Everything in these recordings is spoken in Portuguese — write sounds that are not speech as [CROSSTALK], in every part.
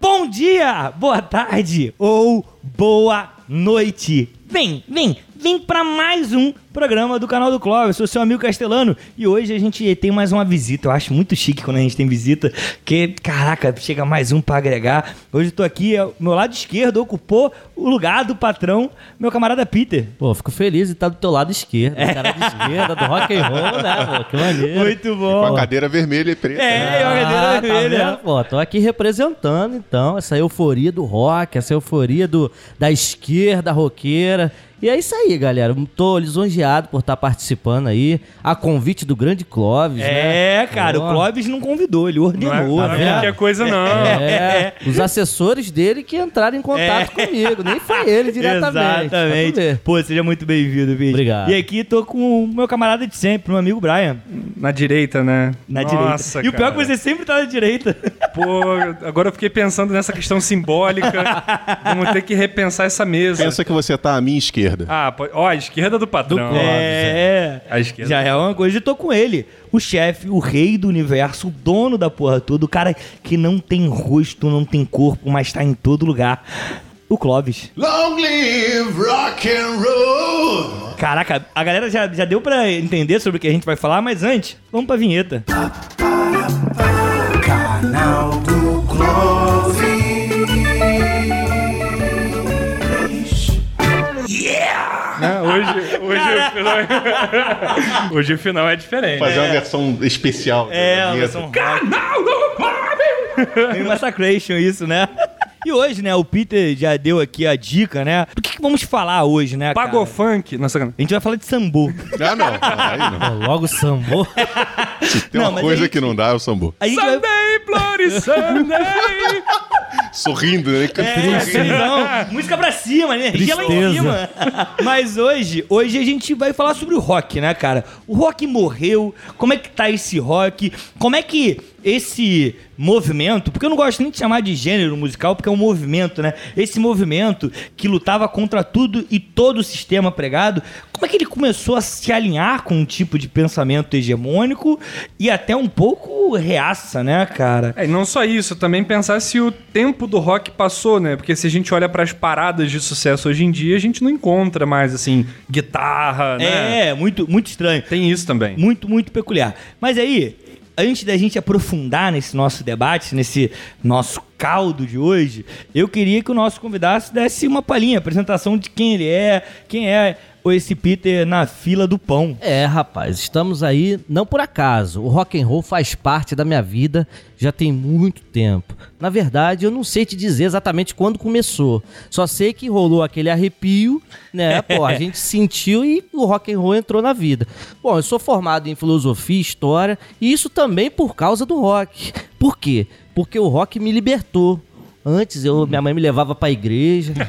Bom dia, boa tarde ou boa noite. Vem, vem, vem para mais um programa do canal do Clóvis. Sou seu amigo Castelano e hoje a gente tem mais uma visita. Eu acho muito chique quando a gente tem visita, que caraca, chega mais um para agregar. Hoje eu tô aqui, é, meu lado esquerdo ocupou o lugar do patrão, meu camarada Peter. Pô, fico feliz de estar do teu lado esquerdo, é. cara de esquerda, do rock and roll, né, pô? Que maneiro. Muito bom. Com a cadeira vermelha e preta. É, né? a cadeira Ah, vermelha. Tá vendo? pô, tô aqui representando, então, essa euforia do rock, essa euforia do, da esquerda roqueira. E é isso aí, galera. Tô lisonjeado por estar participando aí. A convite do grande Clóvis, né? É, cara, o Pô. Clóvis não convidou, ele Não é, ordenou. não é né? qualquer coisa, não. É, [LAUGHS] os assessores dele que entraram em contato comigo, nem foi ele diretamente. Exatamente. Pô, seja muito bem-vindo, Peter. Obrigado. E aqui tô com o meu camarada de sempre, meu amigo Brian, Na direita, né? na Nossa, direita. E o pior é que você sempre tá na direita. Pô, agora eu fiquei pensando nessa questão simbólica. [LAUGHS] Vamos ter que repensar essa mesa. Pensa que você tá à minha esquerda. Ah, pô, ó, a esquerda do patrão. Do Clóvis. É, A esquerda. já é uma coisa. E tô com ele, o chefe, o rei do universo, o dono da porra toda, o cara que não tem rosto, não tem corpo, mas tá em todo lugar. O Clóvis. Long live rock and roll. Caraca, a galera já, já deu pra entender sobre o que a gente vai falar, mas antes, vamos pra vinheta. Canal Hoje, hoje, o final... [LAUGHS] hoje o final é diferente. Fazer uma versão especial. É, uma versão rock. Meio Massacration isso, né? E hoje, né, o Peter já deu aqui a dica, né? Do que, que vamos falar hoje, né, cara? Pagou funk? Nossa, A gente vai falar de sambu. Ah, não. Aí não. Logo sambou. Tem Não, uma coisa aí- que não dá, é o sambu. Gente vai... Sunday, Bloody Sunday! [LAUGHS] Sorrindo, né? É, não, música pra cima, né? energia lá em cima. [LAUGHS] Mas hoje, hoje a gente vai falar sobre o rock, né, cara? O rock morreu, como é que tá esse rock? Como é que esse movimento, porque eu não gosto nem de chamar de gênero musical, porque é um movimento, né? Esse movimento que lutava contra tudo e todo o sistema pregado, como é que ele começou a se alinhar com um tipo de pensamento hegemônico e até um pouco reaça, né, cara? É, e não só isso, também pensar se o tempo do rock passou, né? Porque se a gente olha pras paradas de sucesso hoje em dia, a gente não encontra mais, assim, guitarra, né? É, muito, muito estranho. Tem isso também. Muito, muito peculiar. Mas aí, antes da gente aprofundar nesse nosso debate, nesse nosso caldo de hoje, eu queria que o nosso convidado desse uma palhinha, apresentação de quem ele é, quem é esse Peter na fila do pão. É, rapaz, estamos aí não por acaso. O rock and roll faz parte da minha vida já tem muito tempo. Na verdade, eu não sei te dizer exatamente quando começou. Só sei que rolou aquele arrepio, né? Pô, a [LAUGHS] gente sentiu e o rock and roll entrou na vida. Bom, eu sou formado em filosofia e história e isso também por causa do rock. Por quê? Porque o rock me libertou. Antes eu, minha mãe me levava pra igreja. [LAUGHS]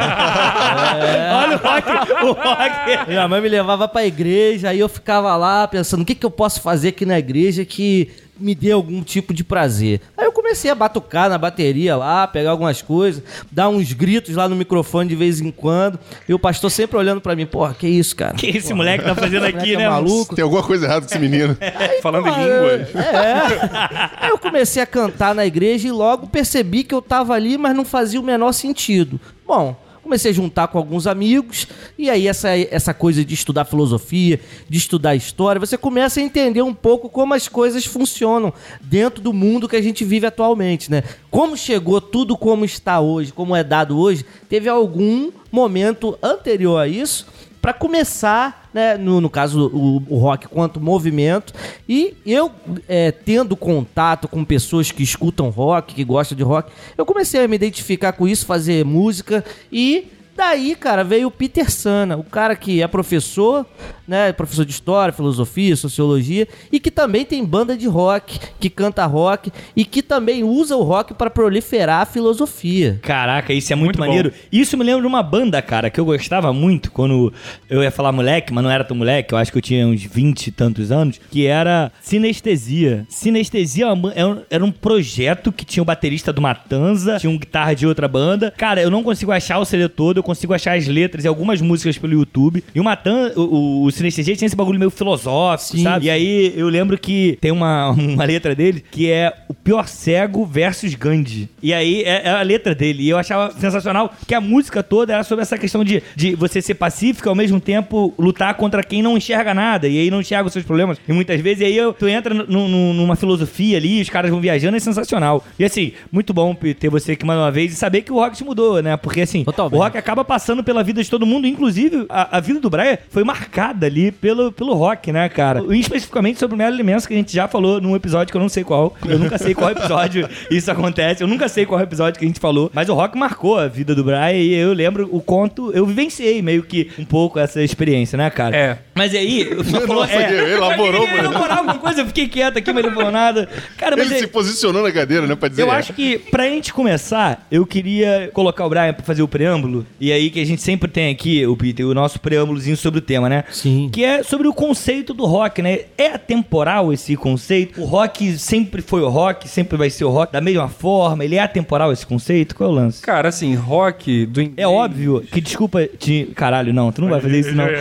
Olha o rock, o rock. Minha mãe me levava pra igreja, aí eu ficava lá pensando o que, que eu posso fazer aqui na igreja que me dê algum tipo de prazer. Aí eu comecei a batucar na bateria lá, pegar algumas coisas, dar uns gritos lá no microfone de vez em quando. E o pastor sempre olhando pra mim, porra, que isso, cara? que esse moleque tá fazendo [LAUGHS] aqui, é né? maluco? Tem alguma coisa errada com esse menino. [LAUGHS] Falando em Ah, línguas. É. Aí eu comecei a cantar na igreja e logo percebi que eu tava ali, mas não fazia o menor sentido. Bom, comecei a juntar com alguns amigos, e aí essa, essa coisa de estudar filosofia, de estudar história, você começa a entender um pouco como as coisas funcionam dentro do mundo que a gente vive atualmente, né? Como chegou tudo como está hoje, como é dado hoje, teve algum momento anterior a isso para começar, né, no, no caso o, o rock quanto movimento, e eu é, tendo contato com pessoas que escutam rock, que gostam de rock, eu comecei a me identificar com isso, fazer música e daí, cara, veio o Peter Sana, o cara que é professor, né, professor de história, filosofia, sociologia e que também tem banda de rock, que canta rock e que também usa o rock para proliferar a filosofia. Caraca, isso é muito, Muito maneiro. Isso me lembra de uma banda, cara, que eu gostava muito quando eu ia falar moleque, mas não era tão moleque, eu acho que eu tinha uns 20 e tantos anos, que era Sinestesia. Sinestesia é uma- era um- era um projeto que tinha o baterista do Matanza, tinha um guitarra de outra banda. Cara, eu não consigo achar o CD todo, eu consigo achar as letras e algumas músicas pelo YouTube. E o Matan, o, o, o Sinestesia tinha esse bagulho meio filosófico, Sim. sabe? E aí eu lembro que tem uma, [LAUGHS] uma letra dele que é o pior cego versus Gandhi. E aí é, é a letra dele. E eu achava sensacional que a música toda era sobre essa questão de, de você ser pacífico e ao mesmo tempo lutar contra quem não enxerga nada. E aí não enxerga os seus problemas. E muitas vezes aí eu- tu entra nu- nu- numa filosofia ali, os caras vão viajando, é sensacional. E assim, muito bom ter você aqui mais uma vez e saber que o rock te mudou, né? Porque assim, Totalmente. o rock acaba passando pela vida de todo mundo, inclusive a, a vida do Brian foi marcada ali pelo, pelo rock, né, cara? E especificamente sobre o Melo Alimentos, que a gente já falou num episódio que eu não sei qual. Eu nunca sei qual episódio [LAUGHS] isso acontece. Eu nunca sei qual episódio que a gente falou. Mas o rock marcou a vida do Brian e eu lembro o conto, eu vivenciei meio que um pouco essa experiência, né, cara? É. Mas aí, [LAUGHS] só falou, Nossa, é, que elaborou, [LAUGHS] mano. elaborar alguma coisa, eu fiquei quieto aqui, mas ele não falou nada. Cara, mas Ele aí- se posicionou na cadeira, né? Pra dizer. eu acho que pra gente começar, eu queria colocar o Brian pra fazer o preâmbulo. E aí que a gente sempre tem aqui, o Peter, o nosso preâmbulozinho sobre o tema, né? Sim. Que é sobre o conceito do rock, né? É atemporal esse conceito? O rock sempre foi o rock, sempre vai ser o rock da mesma forma? Ele é atemporal esse conceito? Qual é o lance? Cara, assim, rock do É óbvio que, desculpa, te... caralho, não, tu não vai fazer isso não. [LAUGHS]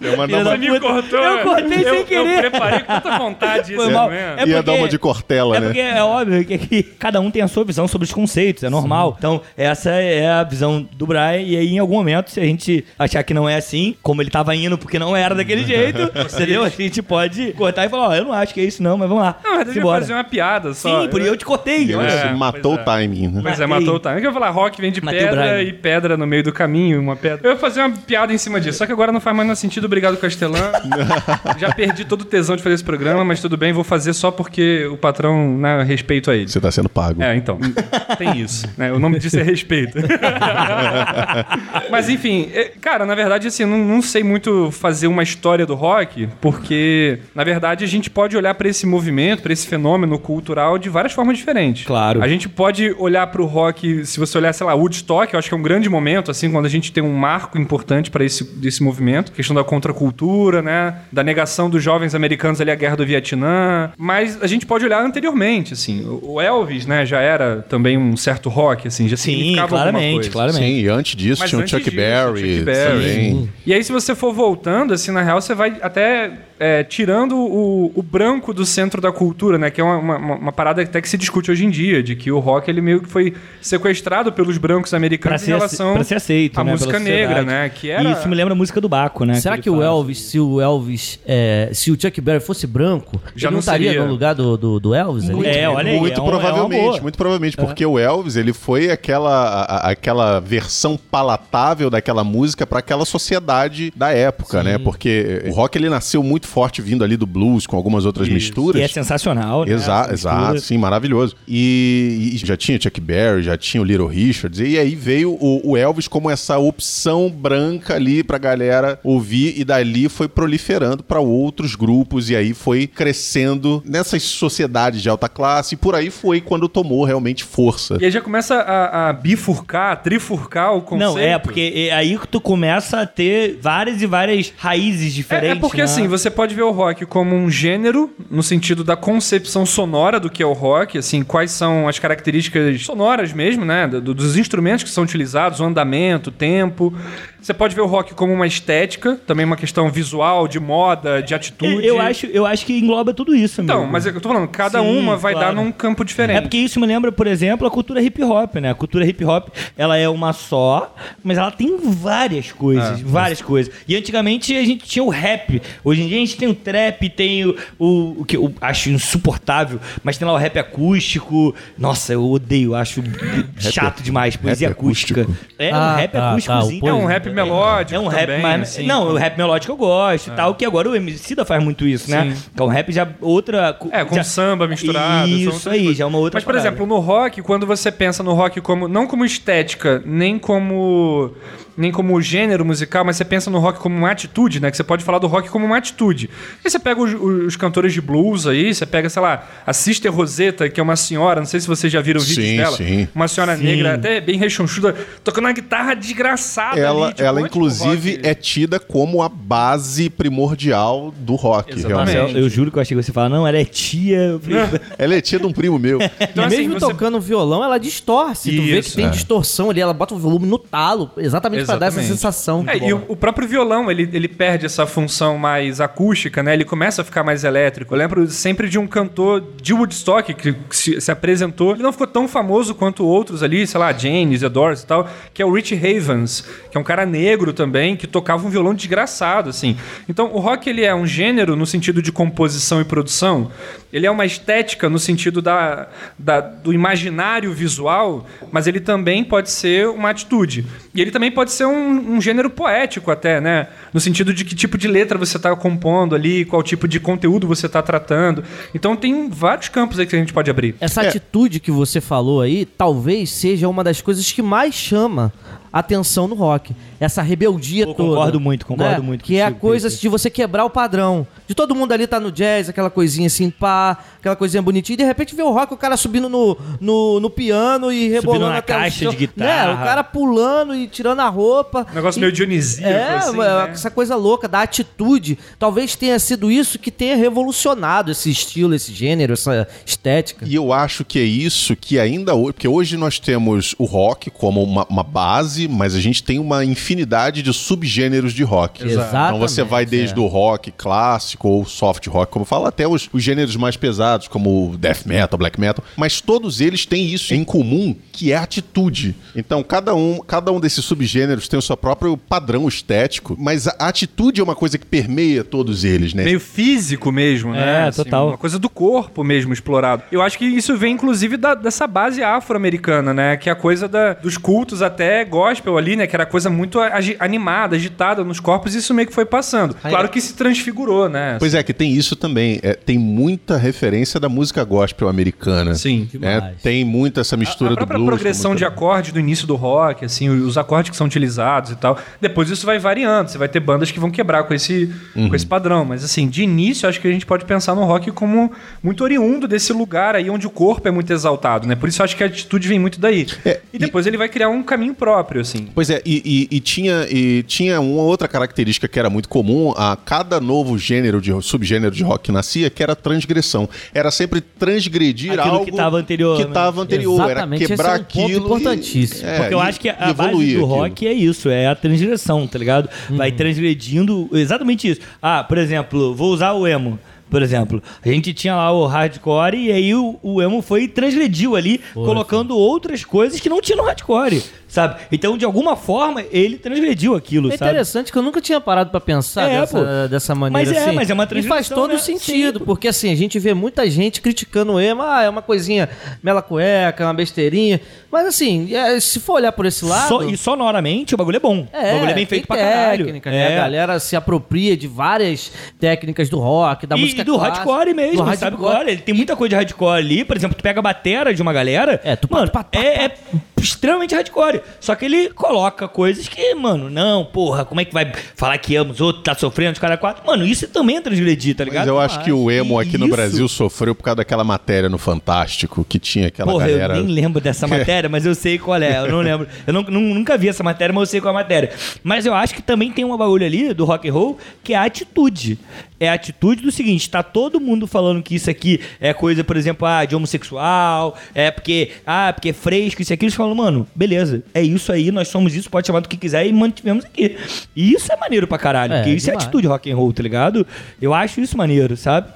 Ia uma, [LAUGHS] da Você me cortou. Eu cortei sem Eu querer. preparei com tanta vontade [LAUGHS] Foi esse mal. momento. É ia porque- dar uma de cortela, É né? porque é óbvio que, que cada um tem a sua visão sobre os conceitos, é normal. Então, essa é a visão do Brian, e aí em algum momento, se a gente achar que não é assim, como ele tava indo porque não era daquele [LAUGHS] jeito, entendeu? A gente pode cortar e falar, ó, eu não acho que é isso não, mas vamos lá. Não, mas eu ia fazer uma piada só. Sim, por isso eu te cortei. E você É, matou pois o timing, né? Pois é, matou o time. Eu ia falar, rock vem de Matei pedra e pedra no meio do caminho, uma pedra. Eu ia fazer uma piada em cima disso, só que agora não faz mais nenhum sentido. Obrigado, Castelã. [LAUGHS] Já perdi todo o tesão de fazer esse programa, mas tudo bem, vou fazer só porque o patrão, né, respeito a ele. Você tá sendo pago. É, então. Tem isso. Né? O nome disso é respeito. [LAUGHS] [LAUGHS] Mas enfim, é, cara, na verdade, assim, não, não sei muito fazer uma história do rock, porque, na verdade, a gente pode olhar pra esse movimento, pra esse fenômeno cultural de várias formas diferentes. Claro. A gente pode olhar pro rock, se você olhar, sei lá, Woodstock, eu acho que é um grande momento, assim, quando a gente tem um marco importante para esse desse movimento, questão da contracultura, né, da negação dos jovens americanos ali à guerra do Vietnã, mas a gente pode olhar anteriormente, assim, o o Elvis, né, já era também um certo rock, assim, já Sim, significava claramente, coisa. claramente. Sim, e antes disso Mas tinha o antes Chuck disso, Berry. Chuck Berry. também. E aí, se você for voltando, assim, na real, você vai até é, tirando o, o branco do centro da cultura, né? Que é uma, uma, uma parada até que se discute hoje em dia, de que o rock ele meio que foi sequestrado pelos brancos Pra americanos em ser, relação pra ser aceito, à né, música negra, né? Que era... E isso me lembra a música do Baco, né? Será ele que o. Elvis, se o Elvis, é, se o Chuck Berry fosse branco, Já ele não não estaria seria. no lugar do, do, do Elvis? ali? É, olha aí, muito é um- é uma provavelmente, boa. muito provavelmente, porque o Elvis, ele foi aquela, a- a- aquela versão palatável daquela música para aquela sociedade da época, né? Porque o rock ele nasceu muito forte vindo ali do blues com algumas outras misturas. E é sensacional, né? Exato, exato, sim, maravilhoso. E, e já tinha Chuck Berry, já tinha o Little Richards, e aí veio o, o Elvis como essa opção branca ali pra galera ouvir, e dali foi proliferando pra outros grupos, e aí foi crescendo nessas sociedades de alta classe, e por aí foi quando tomou realmente força. E aí já começa a, a bifurcar, a trifurcar o conceito. Não, é, porque é aí que tu começa a ter várias e várias raízes É, diferentes. é porque né? assim, você pode ver o rock como um gênero, no sentido da concepção sonora do que é o rock, assim, quais são as características sonoras mesmo, né? do- dos instrumentos que são utilizados, o andamento, o tempo. Você pode ver o rock como uma estética, também uma questão visual, de moda, de atitude. Eu acho, eu acho que engloba tudo isso, Então, amigo. mas eu tô falando, cada Sim, uma vai claro. dar num campo diferente. É porque isso me lembra, por exemplo, a cultura hip hop, né? A cultura hip hop, ela é uma só, mas ela tem várias coisas, várias coisas. E antigamente a gente tinha o rap. Hoje em dia gente tem o trap, tem o, o, o que eu acho insuportável, mas tem lá o rap acústico. Nossa, eu odeio, acho chato demais, poesia rap acústica. acústico? É um Ah, rap tá, acústicozinho. tá, é um rap melódico É um rap também, mais. assim. não, o rap melódico eu gosto e tal, que agora o Emicida faz muito isso, né? Sim. Que é um rap já outra. É, com já- samba misturado. Isso aí, coisas. já é uma outra Mas, por parada. exemplo, no rock, quando você pensa no rock como não como estética, nem como nem como gênero musical, mas você pensa no rock como uma atitude, né? Que você pode falar do rock como uma atitude. E você pega os, os cantores de blues aí, você pega, sei lá, a Sister Rosetta, que é uma senhora, não sei se vocês já viram vídeos Sim, dela. sim. Uma senhora Sim. negra, até bem rechonchuda, tocando uma guitarra desgraçada Ela, ali. tipo, ela inclusive, rock. é tida como a base primordial do rock, Exatamente. realmente. Eu, eu juro que eu achei que você fala, não, ela é tia. [LAUGHS] Ela é tia de um primo meu. [LAUGHS] Então, e assim, mesmo você- tocando violão, ela distorce. tu vê que Isso, tem é. distorção ali, ela bota o volume no talo, exatamente, pra dar essa sensação. É, e o, o próprio violão, ele, ele perde essa função mais acústica, né? Ele começa a ficar mais elétrico. Eu lembro sempre de um cantor de Woodstock que se, se apresentou. Ele não ficou tão famoso quanto outros ali, sei lá, James, The Doors e tal, que é o Rich Havens, que é um cara negro também, que tocava um violão desgraçado, assim. Então, o rock, ele é um gênero no sentido de composição e produção. Ele é uma estética no sentido da, da- do imaginário visual, mas ele também pode ser uma atitude. E ele também pode ser um, um gênero poético até, né? No sentido de que tipo de letra você está compondo ali, qual tipo de conteúdo você está tratando. Então tem vários campos aí que a gente pode abrir. Essa É. atitude que você falou aí, talvez seja uma das coisas que mais chama atenção no rock. Essa rebeldia Pô, toda. concordo muito, concordo né? muito Que é a coisa Peter. de você quebrar o padrão. De todo mundo ali tá no jazz, aquela coisinha assim, pá, aquela coisinha bonitinha, e de repente vê o rock, o cara subindo no, no, no piano e rebolando na até o caixa de guitarra. Né? O cara pulando e tirando a roupa. Um negócio E- meio dionisíaco, É, assim, né? essa coisa louca da atitude. Talvez tenha sido isso que tenha revolucionado esse estilo, esse gênero, essa estética. E eu acho que é isso que ainda hoje. Porque hoje nós temos o rock como uma, uma base, mas a gente tem uma infinidade de subgêneros de rock. Exatamente, Então você vai desde é. o rock clássico ou soft rock, como fala, até os, os gêneros mais pesados, como o death metal, black metal. Mas todos eles têm isso em comum, que é a atitude. Então cada um, cada um desses subgêneros tem o seu próprio padrão estético, mas a atitude é uma coisa que permeia todos eles, né? Meio físico mesmo, né? É, total. Uma coisa do corpo mesmo explorado. Eu acho que isso vem, inclusive, da- dessa base afro-americana, né? Que é a coisa da- dos cultos até gospel ali, né? Que era coisa muito agi- animada, agitada nos corpos, e isso meio que foi passando. Claro que se transfigurou, né? Pois é, que tem isso também. É, tem muita referência da música gospel americana. Sim. né? Demais. Tem muito essa mistura a do própria blues. com progressão de acorde do início do rock, assim, os acordes que são utilizados e tal. Depois isso vai variando. Você vai ter bandas que vão quebrar com esse, Uhum. com esse padrão. Mas assim, de início, acho que a gente pode pensar no rock como muito oriundo desse lugar aí onde o corpo é muito exaltado, né? Por isso acho que a atitude vem muito daí. É, e depois ele vai criar um caminho próprio, assim. Pois é, e, e- e tinha, e tinha uma outra característica que era muito comum a cada novo gênero, de subgênero de rock que nascia, que era a transgressão. Era sempre transgredir Aquilo algo que tava anterior, Que né? estava anterior. Exatamente, Era quebrar esse é um ponto aquilo. importantíssimo. E, é, Porque eu e- acho que a base do aquilo. rock é isso, é a transgressão, tá ligado? Vai Uhum. transgredindo exatamente isso. Ah, por exemplo, vou usar o emo. Por exemplo, a gente tinha lá o hardcore e aí o, o emo foi e transgrediu ali, colocando outras coisas que não tinha no hardcore, sabe? Então, de alguma forma, ele transgrediu aquilo, É sabe? interessante que eu nunca tinha parado pra pensar É, dessa, pô. dessa maneira Mas é, assim. mas é uma E faz transgressão, todo né? sentido, Sim. porque assim, a gente vê muita gente criticando o emo, ah, é uma coisinha mela cueca, uma besteirinha. Mas assim, é, se for olhar por esse lado... Só- e sonoramente o bagulho é bom. o bagulho é bem feito pra tem caralho. técnica, né? É. A galera se apropria de várias técnicas do rock, da e, música e do clássica, hardcore mesmo, do sabe? Olha, ele tem muita coisa de hardcore ali. Por exemplo, tu pega a batera de uma galera. É, tu mano, tu pá, é, é extremamente hardcore. Só que ele coloca coisas que, mano, não, porra, como é que vai falar que ama os outros, tá sofrendo os caras quatro? Mano, isso também é transgredir, tá ligado? Mas eu acho que o emo aqui no Isso. Brasil sofreu por causa daquela matéria no Fantástico, que tinha aquela Porra, galera. eu nem lembro dessa [LAUGHS] matéria, mas eu sei qual é. Eu não lembro. Eu não- nu- nunca vi essa matéria, mas eu sei qual é a matéria. Mas eu acho que também tem uma bagulho ali do rock and roll que é a atitude. É a atitude do seguinte: tá todo mundo falando que isso aqui é coisa, por exemplo, ah, de homossexual, é porque, ah, porque é fresco, isso aqui. Eles falam, mano, beleza, é isso aí, nós somos isso, pode chamar do que quiser e mantivemos aqui. E isso é maneiro pra caralho, É, porque isso é demais. atitude rock and roll, tá ligado? Eu acho isso maneiro, sabe?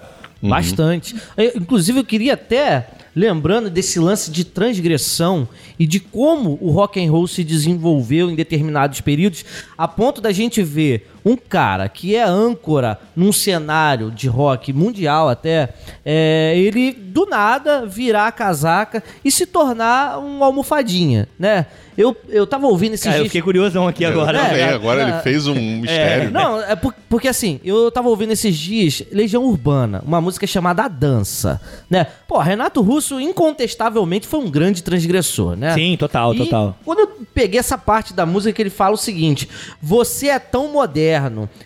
Bastante. Eu, inclusive, eu queria até, lembrando desse lance de transgressão e de como o rock and roll se desenvolveu em determinados períodos, a ponto da gente ver um cara que é âncora num cenário de rock mundial até, é, ele do nada virar a casaca e se tornar um almofadinha, né? Eu, eu tava ouvindo esses Cara, eu dias... fiquei curiosão aqui agora. Também, É, agora é, ele fez um mistério. Não, é por- porque assim, eu tava ouvindo esses dias Legião Urbana, uma música chamada A Dança, né? Pô, Renato Russo incontestavelmente foi um grande transgressor, né? Sim, total, E total. Quando eu peguei essa parte da música que ele fala o seguinte: você é tão moderno,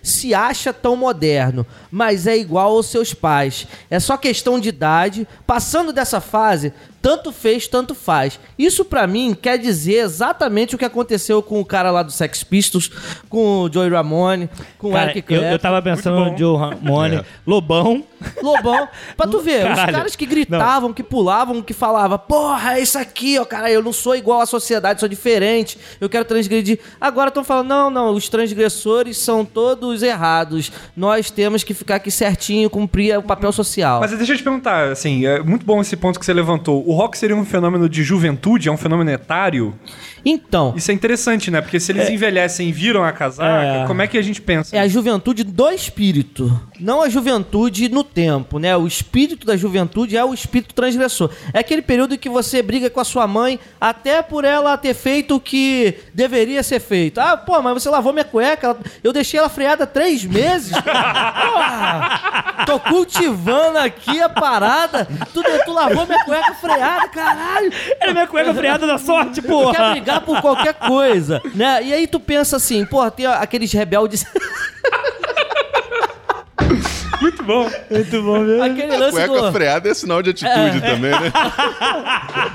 se acha tão moderno, mas é igual aos seus pais. É só questão de idade. Passando dessa fase, tanto fez, tanto faz. Isso pra mim quer dizer exatamente o que aconteceu com o cara lá do Sex Pistols, com o Joey Ramone, com o Cara, Eric eu, Clapton. eu tava pensando no. Joe Ramone, É. Lobão. Lobão. Pra tu [LAUGHS] ver, os Caralho. caras que gritavam, que pulavam, que falavam, porra, é isso aqui, ó, cara, eu não sou igual à sociedade, sou diferente, eu quero transgredir. Agora estão falando, não, não, os transgressores são todos errados. Nós temos que ficar aqui certinho, cumprir o papel social. Mas deixa eu te perguntar, assim, é muito bom esse ponto que você levantou. O rock seria um fenômeno de juventude, é um fenômeno etário? Então, Isso é interessante, né? Porque se eles envelhecem e viram a casaca, É. como é que a gente pensa? é a juventude do espírito, não a juventude no tempo, né? O espírito da juventude é o espírito transgressor. É aquele período que você briga com a sua mãe até por ela ter feito o que deveria ser feito. Ah, pô, mas você lavou minha cueca, eu deixei ela freada três meses. Porra, tô cultivando aqui a parada. Tu, tu lavou minha cueca freada, caralho. Era minha cueca freada da sorte, quer porra. Por qualquer coisa, né? E aí tu pensa assim, porra, tem aqueles rebeldes... [LAUGHS] Muito bom. Muito bom mesmo. Aquele lance Cueca do freada é sinal de atitude também, né?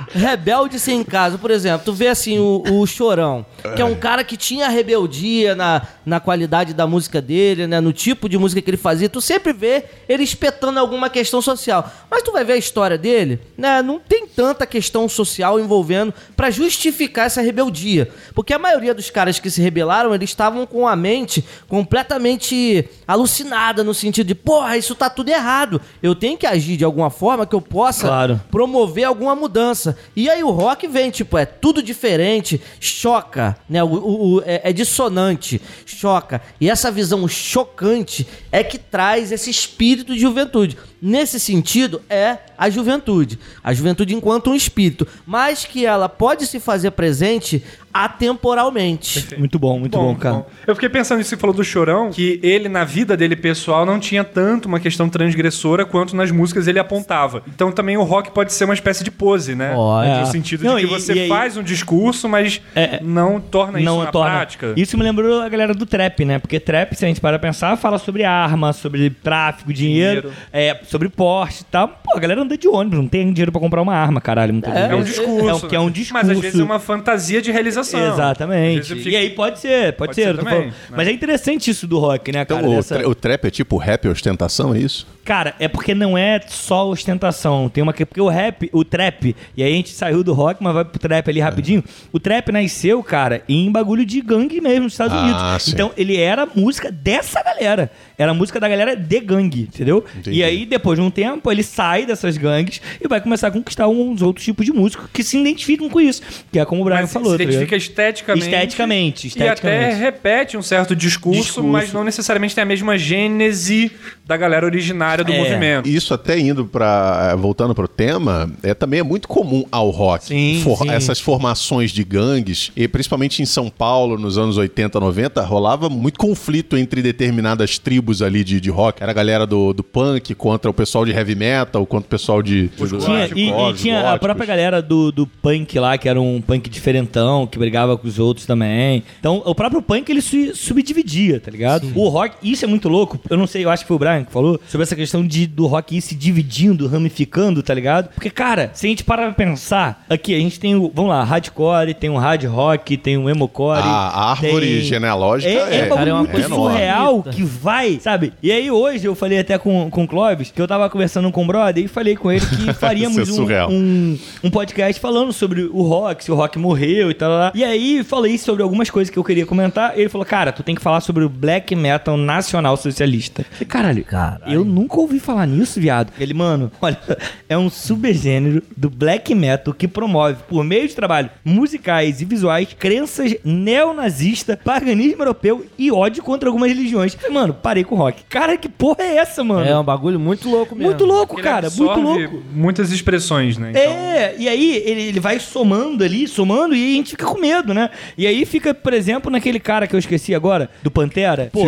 [LAUGHS] rebelde sem casa. Por exemplo, tu vê assim o, o Chorão, que é um cara que tinha rebeldia na, na qualidade da música dele, né? No tipo de música que ele fazia. Tu sempre vê ele espetando alguma questão social. Mas tu vai ver a história dele, né? Não tem tanta questão social envolvendo pra justificar essa rebeldia. Porque a maioria dos caras que se rebelaram, eles estavam com a mente completamente alucinada no sentido de, porra, isso tá tudo errado. Eu tenho que agir de alguma forma que eu possa Claro. promover alguma mudança. E aí o rock vem, tipo, é tudo diferente, choca, né? O, o- o- é, é dissonante, choca. E essa visão chocante é que traz esse espírito de juventude. Nesse sentido, é a juventude. A juventude enquanto um espírito. Mas que ela pode se fazer presente atemporalmente. Muito bom, muito bom, cara. Eu fiquei pensando nisso que você falou do Chorão, que ele, na vida dele pessoal, não tinha tanto uma questão transgressora quanto nas músicas ele apontava. Então também o rock pode ser uma espécie de pose, né? Pode. No sentido Não, de que e- você e aí- faz um discurso, mas É, não torna isso na prática. Isso me lembrou a galera do trap, né? Porque trap, se a gente para pensar, fala sobre arma, sobre tráfico, dinheiro, Dinheiro. é, sobre Porsche e tal. Pô, a galera anda de ônibus, não tem dinheiro pra comprar uma arma, caralho. muitas É, É um discurso. É, o que é um né? discurso. Mas às vezes é uma fantasia de realização. Exatamente. fico- E aí pode ser, pode, Pode ser. ser também, né? Mas é interessante isso do rock, né, Então, cara? o, Dessa- tra- o trap é tipo rap ostentação, é isso? Cara, é porque não é só ostentação. Tem uma que porque o rap, o trap, e aí a gente saiu do rock, mas vai pro trap ali rapidinho. O trap nasceu, cara, em bagulho de gangue mesmo nos Estados Ah, Unidos. sim. Então ele era música dessa galera. Era música da galera de gangue, entendeu? Entendi. E aí depois de um tempo ele sai dessas gangues e vai começar a conquistar uns outros tipos de músicos que se identificam com isso, que é como o Brian Mas falou. se tá identifica ligado? esteticamente. Esteticamente, E até esteticamente. repete um certo discurso, Discurso. mas não necessariamente tem a mesma gênese da galera originária do É. movimento. Isso até indo para voltando pro tema, é também é muito comum ao rock. Sim, sim. Essas formações de gangues, e principalmente em São Paulo nos anos 80, 90, rolava muito conflito entre determinadas tribos ali de, de rock. Era a galera do, do punk contra o pessoal de heavy metal, contra o pessoal de, Tinha, e, e góticos, tinha a góticos. própria galera do, do punk lá, que era um punk diferentão, que brigava com os outros também. Então, o próprio punk, ele se subdividia, tá ligado? O rock, isso é muito louco. Eu não sei, eu acho que foi o Brian que falou sobre essa questão de, do rock ir se dividindo, ramificando, tá ligado? Porque, cara, se a gente parar pra pensar, aqui a gente tem o, vamos lá, hardcore, tem o hard rock, tem o emocore. A, a árvore tem- genealógica é, é, é, Cara, é uma muito coisa surreal que vai, sabe? E aí hoje eu falei até com, com o Clóvis, que eu tava conversando com o brother e falei com ele que [LAUGHS] faríamos é um, surreal. um, um podcast falando sobre o rock, se o rock morreu e tal. lá. E aí falei sobre algumas coisas que eu queria comentar. Ele falou, cara, tu tem que falar sobre o black metal nacional socialista. Caralho, Caralho. eu nunca ouvi falar nisso, viado. Ele, mano, olha, [LAUGHS] é um subgênero do black metal que promove, por meio de trabalho musicais e visuais, crenças neonazistas, paganismo europeu e ódio contra algumas religiões. Mano, parei com o rock. Cara, que porra é essa, mano? É um bagulho muito louco mesmo. muito louco, Ele cara, muito louco. muitas expressões, né? Então, É, e aí ele, ele vai somando ali, somando, e a gente fica com medo, né? E aí fica, por exemplo, naquele cara que eu esqueci agora, do Pantera. Pô,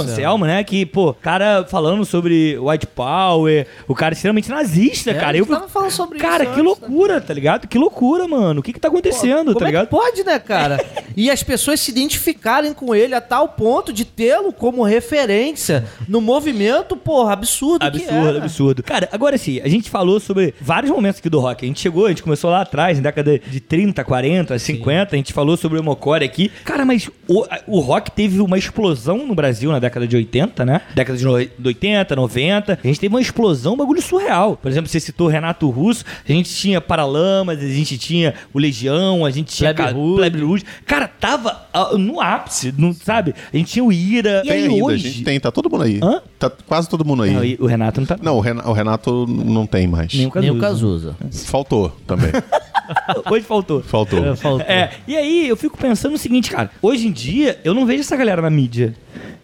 Anselmo, né? Que, pô, cara falando sobre white power, o cara extremamente nazista, É, cara. Eu tava falando sobre Cara, isso que antes, loucura, tá ligado? Que loucura, mano. O que que tá acontecendo, Como tá é ligado? que pode, né, cara? [LAUGHS] e as pessoas se identificarem com ele a tal ponto de tê-lo como referência no movimento, porra, absurdo que Absurdo, absurdo. Cara, agora sim, a gente falou sobre vários momentos aqui do rock. A gente chegou, a gente começou lá atrás, na década de 30, 40, 50, a gente falou sobre o Mocore aqui. Cara, mas o, o rock teve uma explosão no Brasil na década de 80, né? Década de no- de 80, 90. A gente teve uma explosão, um bagulho surreal. Por exemplo, você citou Renato Russo, a gente tinha Paralamas, a gente tinha o Legião, a gente tinha Plebe Rude. Cara, tava no ápice, não, sabe? A gente tinha o Ira. e Tem aí ainda, hoje... a gente tem, tá todo mundo aí. Hã? Tá quase todo mundo aí. Não, o Renato não tá... Não, o Renato, o Renato não tem mais. Nem o Nem o Cazuza. Cazuza. Faltou também. [LAUGHS] Hoje faltou. Faltou. É, faltou. É, e aí eu fico pensando o seguinte, cara. Hoje em dia, eu não vejo essa galera na mídia.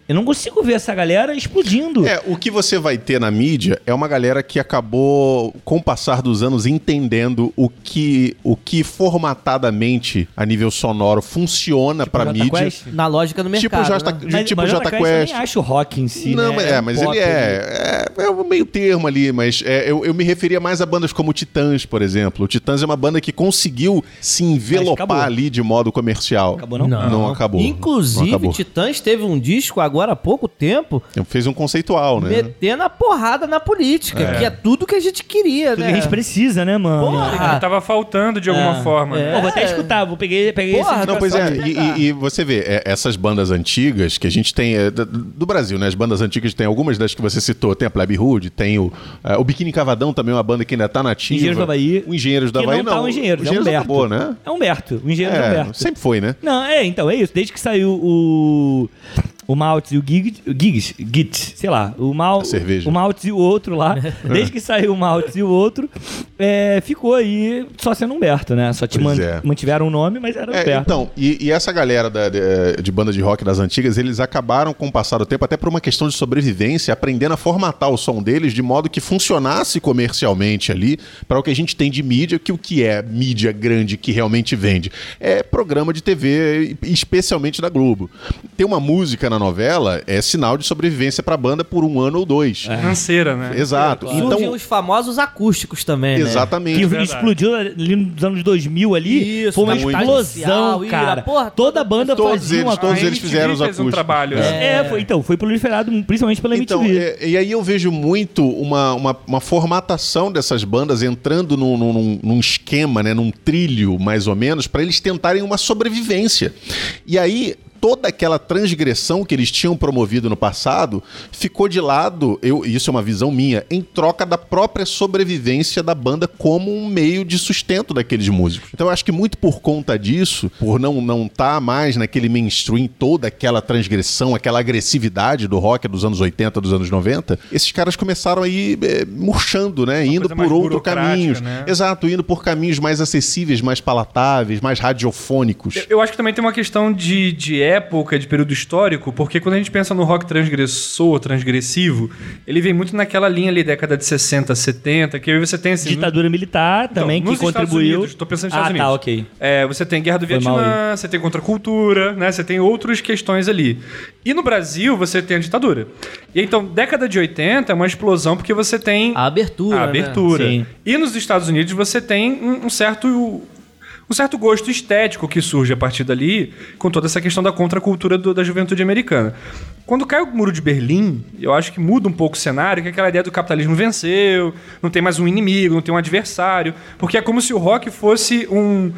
Eu não consigo ver essa galera explodindo. É, o que você vai ter na mídia é uma galera que acabou, com o passar dos anos, entendendo o que, o que formatadamente, a nível sonoro, funciona pra Jota mídia. Quest? Na lógica do Tipo mercado. Jota- né? de- tipo mas Jota Quest Eu nem acho rock em si, Não, né? mas- é, mas pop ele é, é, é um meio termo ali, mas é, eu, eu me referia mais a bandas como Titãs, por exemplo. O Titãs é uma banda que conseguiu se acabou. envelopar ali de modo comercial. Acabou não? Não, acabou. Não Inclusive, acabou. Titãs teve um disco agora há pouco tempo Fez um conceitual, né? metendo a porrada na política, que é tudo que a gente queria, Tudo né? que a gente precisa, né, mano? Porra. que tava faltando de alguma É. forma. É. Pô, vou até escutar, vou peguei, peguei Porra, esse Não, pois é, e, e- e você vê, é, essas bandas antigas que a gente tem, é, do, Brasil, né? As bandas antigas tem algumas das que você citou, tem a Plebe Hood, tem o, é, o Biquíni Cavadão também, é uma banda que ainda tá nativa. Engenheiros do Havaí. O Engenheiros do Que Havaí, não tá o Engenheiros, é Engenheiros Humberto. acabou, né? É Humberto, o engenheiro é É, Humberto. sempre foi, né? Não, é, então, é isso. Desde que saiu o. O Maltz e o Giggs, Giggs, Gitz, sei lá, o Mal, o Maltz e o outro lá, [LAUGHS] desde que saiu o Maltz e o outro, é, ficou aí só sendo Humberto, né? Só te man- é. mantiveram o nome, mas era É, Humberto. então, e, e essa galera da- de, de banda de rock das antigas, eles acabaram com o passar do tempo, até por uma questão de sobrevivência, aprendendo a formatar o som deles de modo que funcionasse comercialmente ali, para o que a gente tem de mídia, que o que é mídia grande que realmente vende? É programa de TV, especialmente da Globo. Ter uma música na novela é sinal de sobrevivência para a banda por um ano ou dois. Financeira, né? Exato. Surgem Então, os famosos acústicos também, né? exatamente. Que verdade. explodiu ali nos anos 2000 ali. Isso, foi uma muito. explosão, Ira, cara. porra, Toda a banda todos fazia eles, uma todos eles fizeram os fez um acústicos. trabalho. É. É, foi, então, foi proliferado principalmente pela Então, MTV. é- e aí eu vejo muito uma, uma, uma formatação dessas bandas entrando num, num, num esquema, né, num trilho, mais ou menos, para eles tentarem uma sobrevivência. E aí toda aquela transgressão que eles tinham promovido no passado ficou de lado, eu, isso é uma visão minha, em troca da própria sobrevivência da banda como um meio de sustento daqueles músicos. Então eu acho que muito por conta disso, por não não estar mais naquele mainstream toda aquela transgressão, aquela agressividade do rock dos anos 80, dos anos 90, esses caras começaram a ir é, murchando, né, indo coisa por burocrática, caminhos. né? Exato, indo por caminhos mais acessíveis, mais palatáveis, mais radiofônicos. Eu- Eu acho que também tem uma questão de, de época, de período histórico, porque quando a gente pensa no rock transgressor, transgressivo, ele vem muito naquela linha ali, década de 60, 70, que aí você tem assim. Ditadura militar Então, também, que contribuiu. Unidos, tô pensando nos ah, Estados tá, Unidos. ok. É, você tem Guerra do Foi Vietnã, você tem contracultura, né? Você tem outras questões ali. E no Brasil, você tem a ditadura. E então, década de 80 é uma explosão porque você tem A abertura, a né? abertura. Sim. E nos Estados Unidos você tem um certo um certo gosto estético que surge a partir dali, com toda essa questão da contracultura do- da juventude americana. Quando cai o muro de Berlim, eu acho que muda um pouco o cenário, que é aquela ideia do capitalismo venceu, não tem mais um inimigo, não tem um adversário, porque é como se o rock fosse um,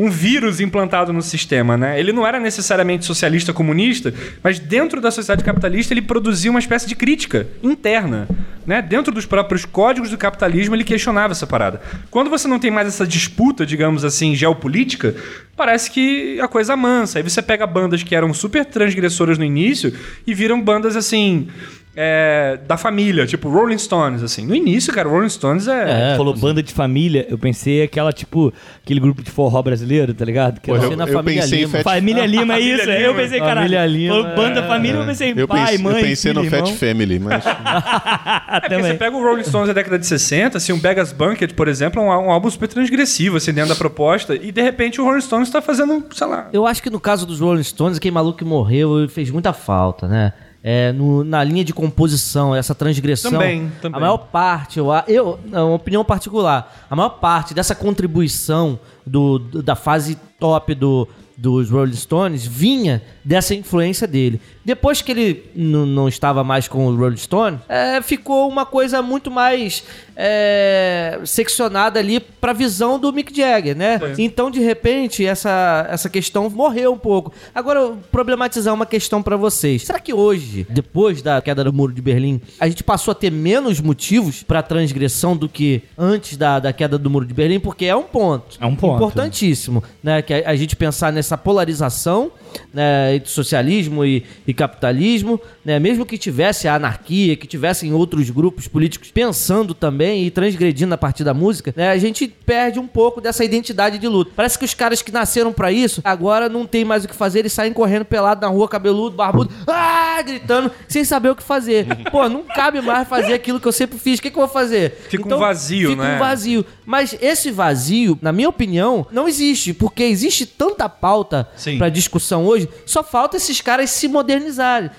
um vírus implantado no sistema, né? Ele não era necessariamente socialista comunista, mas dentro da sociedade capitalista ele produzia uma espécie de crítica interna, né? Dentro dos próprios códigos do capitalismo ele questionava essa parada. Quando você não tem mais essa disputa, digamos assim, geopolítica, parece que a coisa amansa. Aí você pega bandas que eram super transgressoras no início e viram bandas assim é, da família, tipo Rolling Stones, assim. No início, cara, Rolling Stones é. É, falou banda de família, eu pensei aquela, tipo, aquele grupo de forró brasileiro, tá ligado? Que Pô, era- eu, na eu família pensei em Lima. Fat Família Lima, é isso. Eu Lima. pensei, caralho. Família Lima, Falou banda é. família, eu pensei eu pai, pensei, mãe, eu pensei no filho, Fat irmão. Family, mas. [LAUGHS] É porque você pega o Rolling Stones da década de 60, assim, um Beggars Banquet, por exemplo, é um, um álbum super transgressivo, assim, dentro da proposta, e de repente o Rolling Stones tá fazendo, sei lá. Eu acho que no caso dos Rolling Stones, aquele maluco que morreu fez muita falta, né? É, no- na linha de composição, essa transgressão. Também, também. A maior parte, eu, a- eu, uma opinião particular, a maior parte dessa contribuição do, do- da fase top do, dos Rolling Stones vinha dessa influência dele. Depois que ele não estava mais com os Rolling Stones, é, ficou uma coisa muito mais é, seccionada ali pra visão do Mick Jagger, né? Então, de repente, essa, essa questão morreu um pouco. Agora, problematizar uma questão pra vocês. Será que hoje, depois da queda do Muro de Berlim, a gente passou a ter menos motivos pra transgressão do que antes da, da queda do Muro de Berlim? Porque é um ponto. É um ponto. Importantíssimo, né? Que a, a gente pensar nessa polarização né, entre socialismo e, e capitalismo, né? Mesmo que tivesse a anarquia, que tivessem outros grupos políticos pensando também e transgredindo a partir da música, né? A gente perde um pouco dessa identidade de luta. Parece que os caras que nasceram pra isso, agora não tem mais o que fazer, eles saem correndo pelado na rua, cabeludo, barbudo, ah, gritando, sem saber o que fazer. [LAUGHS] Pô, não cabe mais fazer aquilo que eu sempre fiz. O que, que eu vou fazer? Fica um vazio, fica né? um vazio. Mas esse vazio, na minha opinião, não existe, porque existe tanta pauta pra discussão hoje, só falta esses caras se modernizarem,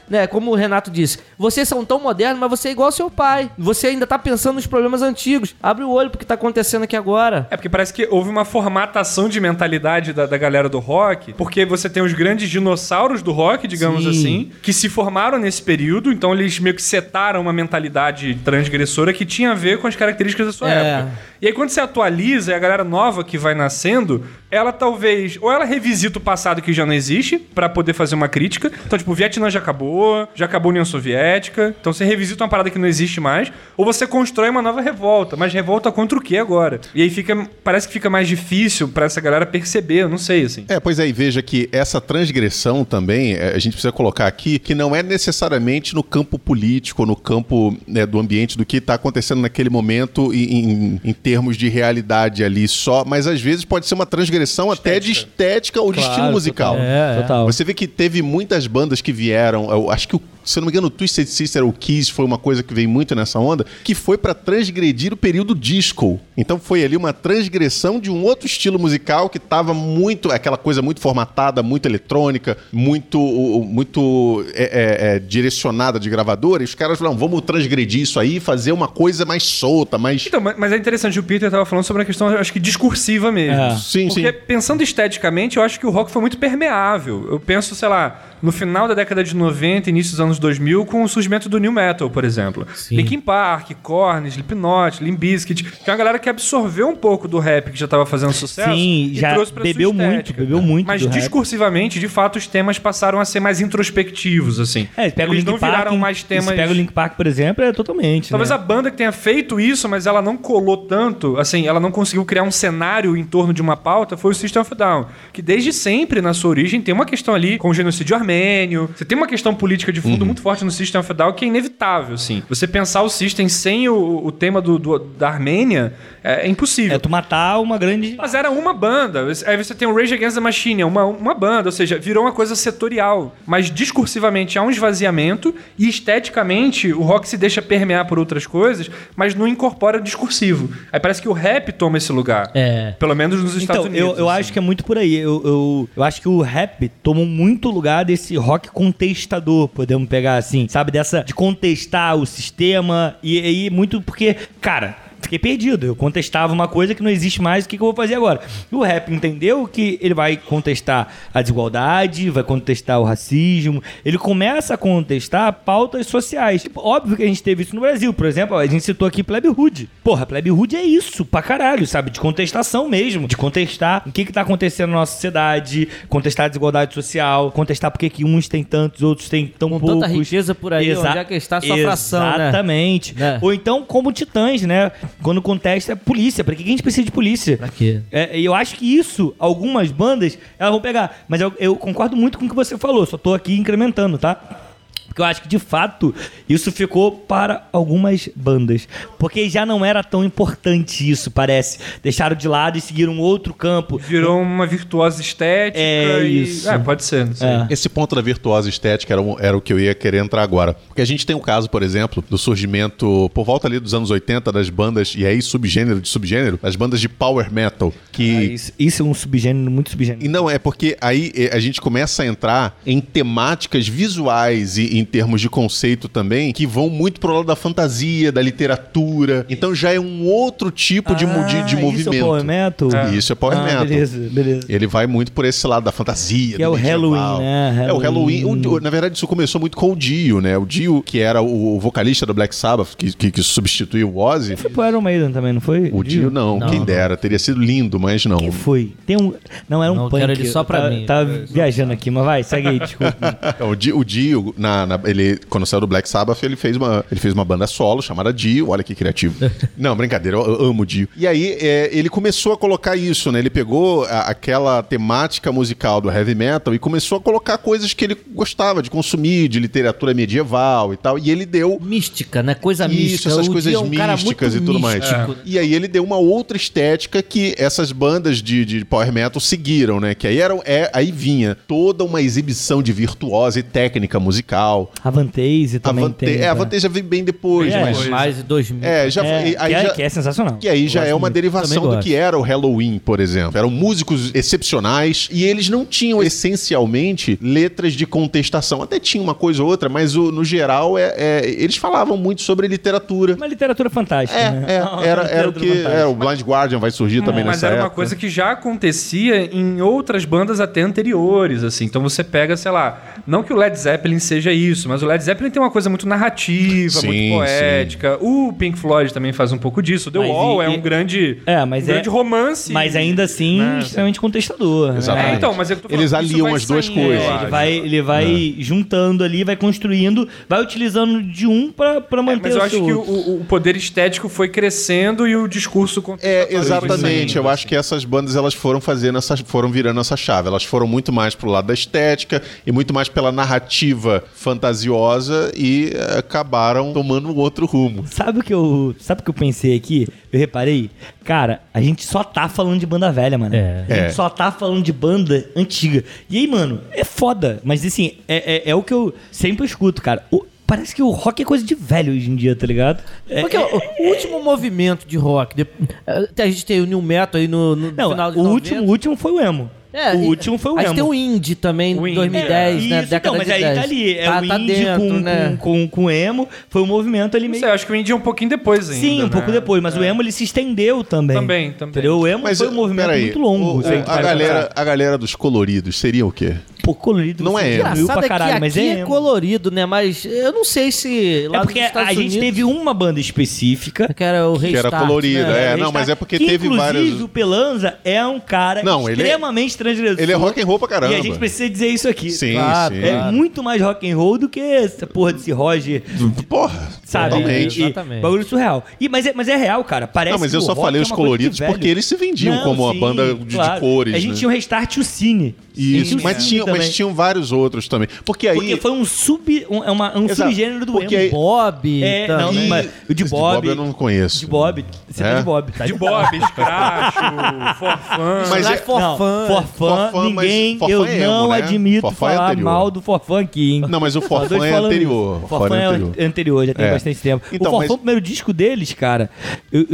né? Como o Renato disse, vocês são tão modernos, mas você é igual ao seu pai. Você ainda tá pensando nos problemas antigos. Abre o olho pro que tá acontecendo aqui agora. É porque parece que houve uma formatação de mentalidade da, da galera do rock, porque você tem os grandes dinossauros do rock, digamos Sim. assim, que se formaram nesse período, então eles meio que setaram uma mentalidade transgressora que tinha a ver com as características da sua É. época. E aí quando você atualiza, e a galera nova que vai nascendo, ela talvez, ou ela revisita o passado que já não existe, pra poder fazer uma crítica. Então, tipo, o Vietnã já acabou, já acabou a União Soviética, então você revisita uma parada que não existe mais, ou você constrói uma nova revolta, mas revolta contra o que agora? E aí fica, parece que fica mais difícil pra essa galera perceber, eu não sei, assim. É, pois é, e veja que essa transgressão também, é, a gente precisa colocar aqui, que não é necessariamente no campo político, no campo né, do ambiente, do que está acontecendo naquele momento em, em- em termos de realidade ali só, mas às vezes pode ser uma transgressão até de estética ou de Claro, estilo musical. total. É, total. Você vê que teve muitas bandas que vieram, eu acho que, o- se eu não me engano, o Twisted Sister, o Kiss, foi uma coisa que veio muito nessa onda, que foi pra transgredir o período disco. Então foi ali uma transgressão de um outro estilo musical que tava muito, aquela coisa muito formatada, muito eletrônica, muito, muito é, é, é, direcionada de gravadora, e os caras falaram, vamos transgredir isso aí e fazer uma coisa mais solta, mais... Então, ma- mas é interessante, o Peter tava falando sobre a questão, acho que discursiva mesmo. É. Sim, Porque sim. pensando esteticamente, eu acho que o rock foi muito permeável. Eu penso, sei lá, no final da década de 90, início dos anos 2000, com o surgimento do new metal, por exemplo. Linkin Park, Korn, Slipknot, Limp Bizkit, que é uma galera que absorveu um pouco do rap que já tava fazendo sucesso Sim, e já trouxe pra bebeu muito, bebeu muito Mas do rap. discursivamente, de fato, os temas passaram a ser mais introspectivos, assim. É, pega o Eles Link não Park, viraram mais temas... Você pega o Link Park, por exemplo, é totalmente. Talvez né? a banda que tenha feito isso, mas ela não colou tanto, assim, ela não conseguiu criar um cenário em torno de uma pauta, foi o System of a Down. Que desde sempre, na sua origem, tem uma questão ali com o genocídio armênio. Você tem uma questão política de fundo muito forte no System of a Down que é inevitável, assim. Você pensar o System sem o, o tema do, do- da Armênia é, é impossível. É tu matar uma grande. Mas era uma banda. Aí você tem o Rage Against the Machine, é uma, uma banda, ou seja, virou uma coisa setorial. Mas discursivamente há um esvaziamento e esteticamente o rock se deixa permear por outras coisas, mas não incorpora discursivo. Aí parece que o rap toma esse lugar. É. Pelo menos nos Estados Então, Unidos. eu, eu assim. acho que é muito por aí. Eu, eu, eu acho que o rap tomou muito lugar desse rock contestador, podemos pegar assim, sabe? Dessa de contestar o sistema e aí muito porque, cara. Fiquei perdido. Eu contestava uma coisa que não existe mais, o que, que eu vou fazer agora? E o rap entendeu que ele vai contestar a desigualdade, vai contestar o racismo, ele começa a contestar pautas sociais. Tipo, óbvio que a gente teve isso no Brasil, por exemplo, a gente citou aqui Plebe Hood. Porra, Plebe Hood é isso, pra caralho, sabe? De contestação mesmo, de contestar o que que tá acontecendo na nossa sociedade, contestar a desigualdade social, contestar porque que uns têm tantos, outros têm tão Com poucos. tanta riqueza por aí, onde é que está a sua fração, né? Exatamente. Né? Ou então, como Titãs, né? Quando contesta a polícia. Pra que a gente precisa de polícia? Pra quê? É, e eu acho que isso, algumas bandas, elas vão pegar. Mas eu, eu concordo muito com o que você falou, só tô aqui incrementando, tá? Porque eu acho que, de fato, isso ficou para algumas bandas. Porque já não era tão importante isso, parece. Deixaram de lado e seguiram outro campo. Virou uma virtuosa estética. É e... isso. É, pode ser, não sei. É. Esse ponto da virtuosa estética era, um- era o que eu ia querer entrar agora. Porque a gente tem o caso, por exemplo, do surgimento, por volta ali dos anos 80, das bandas, e aí subgênero de subgênero, das bandas de power metal. Que. Ah, isso, isso é um subgênero, muito subgênero. E não, é porque aí eh, a gente começa a entrar em temáticas visuais e em termos de conceito também, que vão muito pro lado da fantasia, da literatura. Então já é um outro tipo de, mu- de, de Ah, movimento. Isso é power metal? Isso é power Ah, metal. Beleza, beleza. Ele vai muito por esse lado da fantasia. Que é o medieval. Halloween, né? É o Halloween. O- na verdade, isso começou muito com o Dio, né? O Dio, que era o vocalista do Black Sabbath, que, que, que substituiu o Ozzy. Foi pro Iron Maiden também, não foi? O Dio, não, Não, quem dera. Teria sido lindo, mas não. Quem foi? Tem um. Não, era um Não, punk. quero ele só pra tá, mim. Tá viajando aqui, mas vai, segue aí, desculpa. [LAUGHS] É, O Dio, o Dio, na, na- ele, quando saiu do Black Sabbath, ele fez, uma, ele fez uma banda solo chamada Dio. Olha que criativo. [LAUGHS] Não, brincadeira, eu, eu amo Dio. E aí, é, ele começou a colocar isso, né? Ele pegou a- aquela temática musical do heavy metal e começou a colocar coisas que ele gostava de consumir, de literatura medieval e tal. E ele deu Mística, né? Coisa Isso, mística. essas O coisas é um místicas e tudo mais. místico. E aí ele deu uma outra estética que essas bandas de, de power metal seguiram, né? Que aí era, é, aí vinha toda uma exibição de virtuosa e técnica musical. A Vantase A também Vante- tem. é, a tá? Vantase já veio bem depois, É, mas... Mais de 2000. É, já, É, e- aí que, é, já, que é sensacional. que aí já é uma muito. derivação Também do que era o Halloween, por exemplo. Eram músicos excepcionais e eles não tinham essencialmente letras de contestação. Até tinha uma coisa ou outra, mas o- no geral é, é- eles falavam muito sobre literatura. Uma literatura fantástica. É, né? é, [LAUGHS] era, era o que. É, o Blind Guardian vai surgir também Mas nessa era uma coisa que já acontecia em outras bandas até anteriores, assim. Então você pega, sei lá, não que o Led Zeppelin seja isso, mas o Led Zeppelin tem uma coisa muito narrativa, Sim, muito poética. O Pink Floyd também faz um pouco disso. O The Mas Wall e- é um grande, É, mas um é- grande romance. Mas ainda assim, Né? extremamente contestador. né? Exatamente. É, então, mas é que eu tô Eles falando, isso aliam as duas saindo, coisas. É, ele vai, ele vai juntando ali, vai construindo, vai utilizando de um pra, pra É, manter mas eu acho que o, o- poder estético foi crescendo e o discurso É, exatamente. Eu acho que essas bandas elas foram fazendo essa, foram virando essa chave. Elas foram muito mais pro lado da estética e muito mais pela narrativa fantasiosa e eh, acabaram tomando um outro rumo. Sabe o que eu, sabe o que eu pensei aqui? Eu reparei, cara, a gente só tá falando de banda velha, mano. É. A gente É. só tá falando de banda antiga. E aí, mano, é foda. Mas assim, é, é, é o que eu sempre escuto, cara. O- parece que o rock é coisa de velho hoje em dia, tá ligado? É- Porque é- o, o último movimento de rock, de- eh, a gente tem o New Metal aí no, no não, final de o 90. último, o último foi o emo. É, o último foi o emo. gente tem o Indie também, O em indie. 2010, né? Isso, Década então, mas de aí 10. tá ali. É tá, o tá indie dentro, com, né? com, com, com emo. Foi um movimento ali Não meio... sei, acho que o indie é um pouquinho depois ainda. Sim, um né? pouco depois, mas o emo ele se estendeu também. Também, também. Entendeu? O emo Mas foi um movimento peraí, muito longo. o- o- a, galera, a galera dos coloridos seria o quê? Pô, colorido. Não você é emo. diminuiu Engraçado pra é caralho, que mas aqui é é, emo. colorido, né? Mas eu não sei se lá É porque a gente Unidos, teve uma banda específica. Que era o Que Restart, era colorida, né? é. não, mas é porque que, teve inclusive, várias- o Pelanza é um cara Não, ele é- extremamente transgressor. Ele é rock and roll pra caramba. E a gente precisa dizer isso aqui. Sim, Claro, sim. É Claro. muito mais rock and roll do que essa porra desse Roger, Porra, sabe? totalmente. E- Exatamente. Bagulho surreal. E, mas, é, mas é real, cara. Parece Não, mas que eu só falei é os de coloridos porque eles se vendiam Não, como uma sim, banda de, de claro. cores, A gente né? tinha o Restart e o Cine. Isso, mas, tinha, também. mas tinham vários outros também. Porque aí... Porque foi um sub. Um, é uma- um Exato. subgênero do Porque emo. aí- Bob. É, não, E- mas o de Esse Bob. eu não conheço. De Bob. Você tá É? de Bob, tá De Bob, Scratch, [LAUGHS] Forfã. Mas é- Não, fun. Forfã, ninguém, Forfã eu é emo, não né? admito Forfã é falar anterior. mal do Forfã aqui, hein? Não, mas o Forfã é anterior. isso. Forfã Forfã é é anterior. anterior, já tem É. bastante tempo. Então, o Forfã, mas- o primeiro disco deles, cara,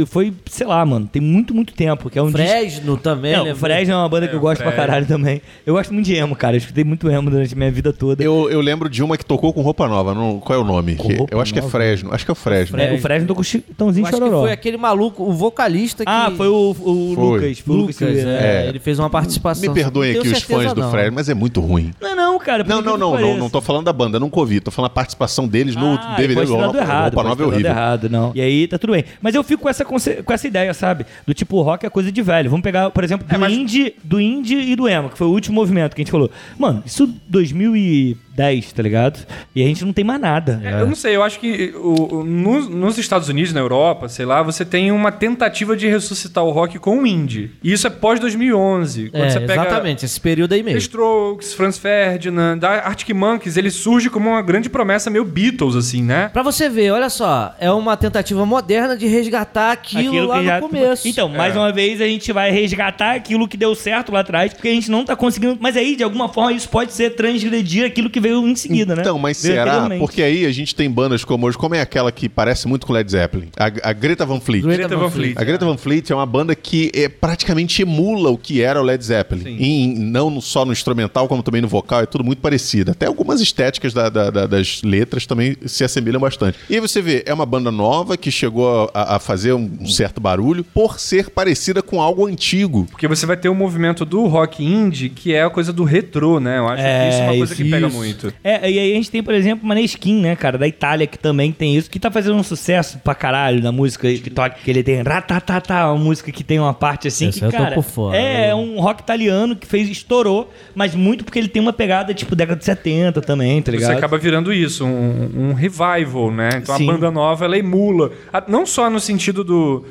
foi, sei lá, mano, tem muito, muito tempo. Que é um disco... Fresno também, Não, né? o Fresno é uma banda que eu o gosto pra caralho também. Eu gosto muito de emo, cara. Escutei muito emo durante a minha vida toda. Eu, eu lembro de uma que tocou com roupa nova. Não, qual é o nome? Com Que- roupa eu acho que é? Fresno. Acho que é o Fresno. É, o Fresno tocou com Eu Chitãozinho acho que Chororó. foi aquele maluco, o vocalista que... Ah, foi o, o Foi. Lucas. Foi o Lucas, Silveira. é, É. ele fez uma participação. Me perdoem Não aqui os fãs certeza, do não. Fresno, mas é muito ruim. Não, não, cara. Não, não, não, que não, não tô falando da banda, nunca ouvi. Tô falando a participação deles no Ah, DVD ter dado Roupa, errado, Roupa Nova é horrível. errado, não. E aí tá tudo bem. Mas eu fico com essa, com essa ideia, sabe? Do tipo, o rock é coisa de velho. Vamos pegar, por exemplo, do, indie, do indie e do emo, que foi o último movimento que a gente falou. Mano, isso 2010, tá ligado? E a gente não tem mais nada. É, Eu não sei, eu acho que o- o- nos, nos Estados Unidos, na Europa, sei lá, você tem uma tentativa de ressuscitar o rock com o indie. E isso é pós-2011. Quando É, você pega exatamente, esse período aí The mesmo. Strokes, Franz Ferdinand, da Arctic Monkeys, ele surge como uma grande promessa meio Beatles, assim, né? Pra você ver, olha só, é uma tentativa moderna de resgatar aquilo, lá no começo. Então, mais uma vez a gente vai resgatar aquilo que deu certo lá atrás, porque a gente não tá conseguindo. Mas aí, de alguma forma, isso pode ser transgredir aquilo que veio em seguida, né? Então, mas Veio será? Porque aí a gente tem bandas como hoje, como é aquela que parece muito com Led Zeppelin? A, a Greta Van Fleet. Greta Greta Van Fleet. A Greta Van Fleet é uma banda que é, praticamente emula o que era o Led Zeppelin. Em- não só no instrumental, como também no vocal, é tudo muito parecido. Até algumas estéticas da- da- da- das letras também se assemelham bastante. E aí você vê, é uma banda nova que chegou a, a fazer um certo barulho por ser parecida com algo antigo. Porque você vai ter o movimento do rock indie, que é a coisa do retrô, né? Eu acho que isso é uma coisa isso, que pega isso. Muito. É, e aí a gente tem, por exemplo, Maneskin, né, cara, da Itália, que também tem isso, que tá fazendo um sucesso pra caralho na música TikTok, que ele tem ratatatá, uma música que tem uma parte assim Essa que, eu tô cara, por fora. é um rock italiano que fez, estourou, mas muito porque ele tem uma pegada, tipo, década de 70 também, tá ligado? Você acaba virando isso, um, um revival, né? Então Sim. a banda nova, ela emula. Não só no sentido do,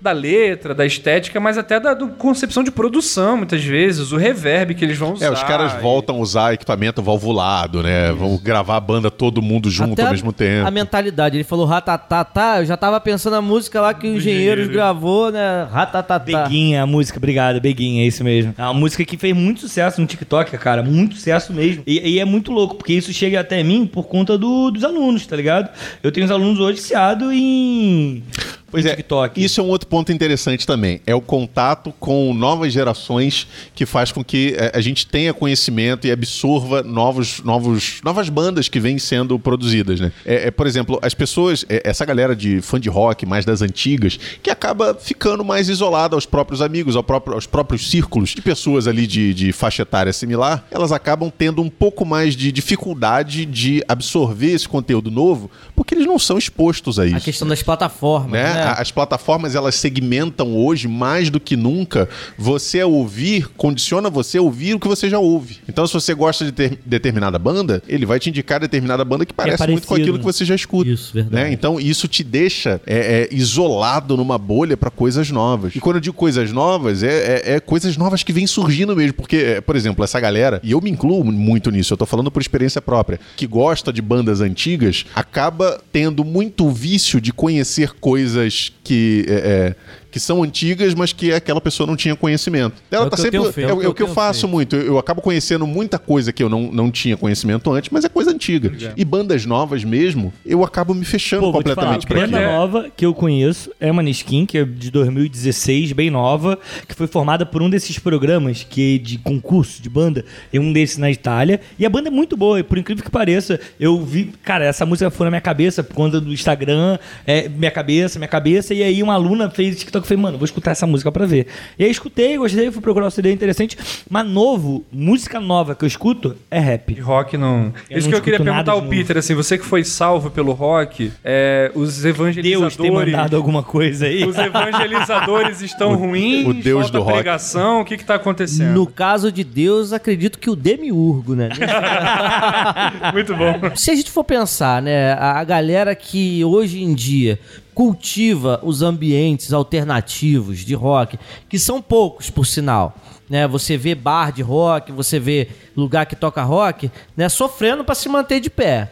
da letra, da estética, mas até da do concepção de produção, muitas vezes. O reverb que eles vão usar. É, os caras e- voltam a usar equipamento valvulado, né? Vão gravar a banda todo mundo junto Até ao a- mesmo tempo. A mentalidade, ele falou ratatatá, eu já tava pensando na música lá que o Engenheiros Engenheiro. gravou, né? Ratatatá. Beguinha, a música, obrigado, Beguinha, é isso mesmo. É uma música que fez muito sucesso no TikTok, cara, muito sucesso mesmo. E, e é muito louco, porque isso chega até mim por conta do- dos alunos, tá ligado? Eu tenho os alunos hoje viciados em, Pois é, TikTok. isso é um outro ponto interessante também. É o contato com novas gerações que faz com que eh, a gente tenha conhecimento e absorva novos, novos, novas bandas que vêm sendo produzidas, né? É, é, por exemplo, as pessoas, é, essa galera de fã de rock, mais das antigas, que acaba ficando mais isolada aos próprios amigos, ao próprio- aos próprios círculos de pessoas ali de, de faixa etária similar, elas acabam tendo um pouco mais de dificuldade de absorver esse conteúdo novo, porque eles não são expostos a isso A questão das plataformas, né? né? A- As plataformas elas segmentam hoje mais do que nunca. Você ouvir condiciona você a ouvir o que você já ouve. Então, se você gosta de ter determinada banda, ele vai te indicar determinada banda que parece muito com aquilo que você já escuta. Isso, verdade. né? Então, isso te deixa é, é, isolado numa bolha para coisas novas. E quando eu digo coisas novas, é, é- é coisas novas que vêm surgindo mesmo. Porque, é, por exemplo, essa galera, e eu me incluo muito nisso, eu tô falando por experiência própria, que gosta de bandas antigas, acaba tendo muito vício de conhecer coisas que. é, é, que são antigas, mas que aquela pessoa não tinha conhecimento. Ela É tá eu sempre. feito, é, é o o é que eu tenho faço feito. muito. Eu, eu acabo conhecendo muita coisa que eu não, não tinha conhecimento antes, mas é coisa antiga. E bandas novas mesmo, eu acabo me fechando Pô, falar, completamente a pra banda aquilo. nova que eu conheço é uma Maneskin, que é de 2016, bem nova, que foi formada por um desses programas que de concurso de banda, e um desses na Itália. E a banda é muito boa, e por incrível que pareça, eu vi, cara, essa música foi na minha cabeça por conta do Instagram, é, minha cabeça, minha cabeça, e aí uma aluna fez TikTok e falei, mano, vou escutar essa música pra ver. E aí escutei, gostei, fui procurar o CD interessante, mas novo, música nova que eu escuto é E rap. rock não. Eu Isso não que eu queria perguntar ao. Peter, assim, você que foi salvo pelo rock, é, os evangelizadores. Deus tem mandado alguma coisa aí. Os evangelizadores estão [LAUGHS] ruins, o Deus falta do rock. pregação, o que que tá acontecendo? No caso de Deus, acredito que o demiurgo, né? [LAUGHS] Muito bom. Se a gente for pensar, né, a galera que hoje em dia cultiva os ambientes alternativos de rock, que são poucos, por sinal. Né, você vê bar de rock, você vê lugar que toca rock, né, sofrendo para se manter de pé.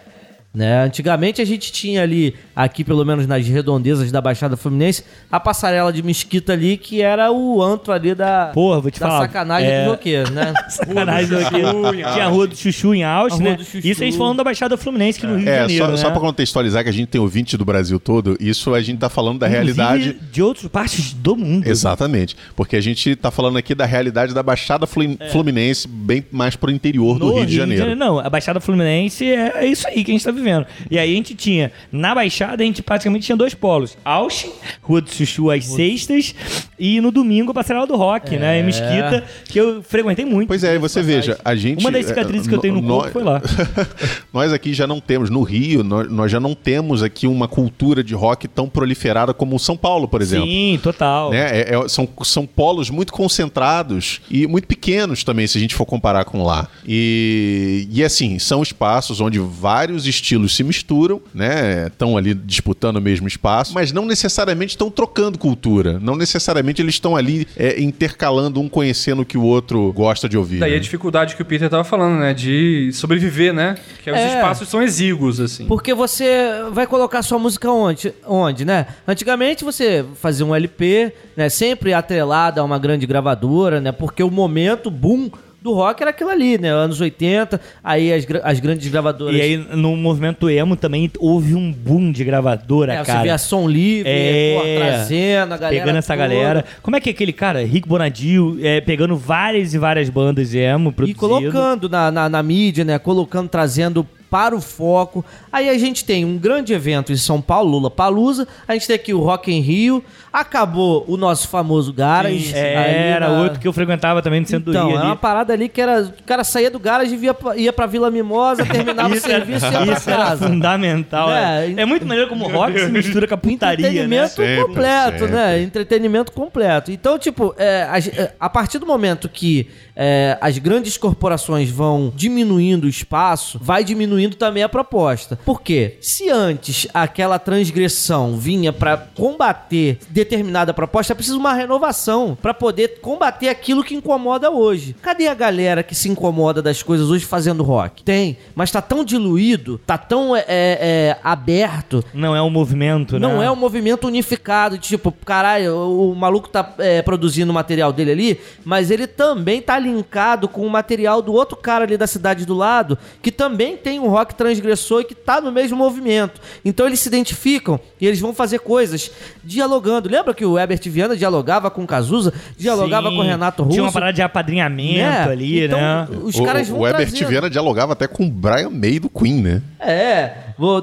Né? Antigamente a gente tinha ali aqui pelo menos nas redondezas da Baixada Fluminense, a passarela de Mesquita ali, que era o antro ali da, Porra, vou te da falar. sacanagem é, do roqueiro, né? [LAUGHS] Sacanagem aqui. em Tinha a Rua do Chuchu em Austin, né? do Chuchu. Isso a gente falando da Baixada Fluminense, que no Rio de É, Janeiro, só, né? só pra contextualizar que a gente tem ouvinte do Brasil todo, isso a gente tá falando da realidade. De outras partes do mundo. Exatamente. Porque a gente tá falando aqui da realidade da Baixada Flu- Fluminense, bem mais pro interior do No Rio de Janeiro. Não, a Baixada Fluminense é, é isso aí que a gente tá vivendo. E aí a gente tinha, na Baixada, a gente praticamente tinha dois polos. Austin, Rua do Chuchu às sextas, e no domingo a Passarela do Rock, né? Em Mesquita, que eu frequentei muito. Pois é, você veja, a gente. Uma das cicatrizes que eu tenho no nó- corpo foi lá. [LAUGHS] nós aqui já não temos, no Rio, nós, nós já não temos aqui uma cultura de rock tão proliferada como São Paulo, por exemplo. Sim, total. Né? É- é- são, são polos muito concentrados e muito pequenos também, se a gente for comparar com lá. E, e assim, são espaços onde vários estilos se misturam, né? Estão ali disputando o mesmo espaço, mas não necessariamente estão trocando cultura. Não necessariamente eles estão ali é, intercalando, um conhecendo o que o outro gosta de ouvir. Daí né? a dificuldade que o Peter tava falando, né? De sobreviver, né? Que os É. espaços são exíguos, assim. Porque você vai colocar sua música onde, onde, né? Antigamente você fazia um LP, né? Sempre atrelado a uma grande gravadora, né? Porque o momento boom do rock era aquilo ali, né? Anos 80, aí as, as grandes gravadoras... E aí, no movimento emo também houve um boom de gravadora, é, você cara. vê a Som Livre, É. trazendo a galera Pegando essa toda. galera. Como é que é aquele cara, Rick Bonadil, é, pegando várias e várias bandas emo, E produzindo. colocando na, na, na mídia, né? Colocando, trazendo para o foco. Aí a gente tem um grande evento em São Paulo, Lula Palusa. A gente tem aqui o Rock em Rio. Acabou o nosso famoso Garage. É, era na- outro que eu frequentava também no centro Então, do é Rio uma ali. parada ali que era. O cara saía do garage e via, ia pra Vila Mimosa, terminava [LAUGHS] o Isso era- serviço e ia pra Isso era casa. fundamental. É, É, é muito maneiro como o rock se mistura com a putaria, né? Entretenimento Sempre, completo, sempre. né? Entretenimento completo. Então, tipo, é, a, é, a partir do momento que é, as grandes corporações vão diminuindo o espaço, vai diminuindo também a proposta. Por quê? Se antes aquela transgressão vinha pra combater determinada proposta, é preciso uma renovação pra poder combater aquilo que incomoda hoje. Cadê a galera que se incomoda das coisas hoje fazendo rock? Tem, mas tá tão diluído, tá tão é, é, aberto Não é um movimento, né? não é um movimento unificado, tipo, caralho, o, o maluco tá é, produzindo o material dele ali, mas ele também tá linkado com o material do outro cara ali da cidade do lado, que também tem um rock transgressor e que tá no mesmo movimento. Então eles se identificam e eles vão fazer coisas dialogando. Lembra que o Herbert Viana dialogava com o Cazuza, dialogava Sim. com o Renato Russo? Tinha uma parada de apadrinhamento né? ali, então, né? Os o, caras vão o Herbert trazendo. Viana dialogava até com o Brian May do Queen, né? É,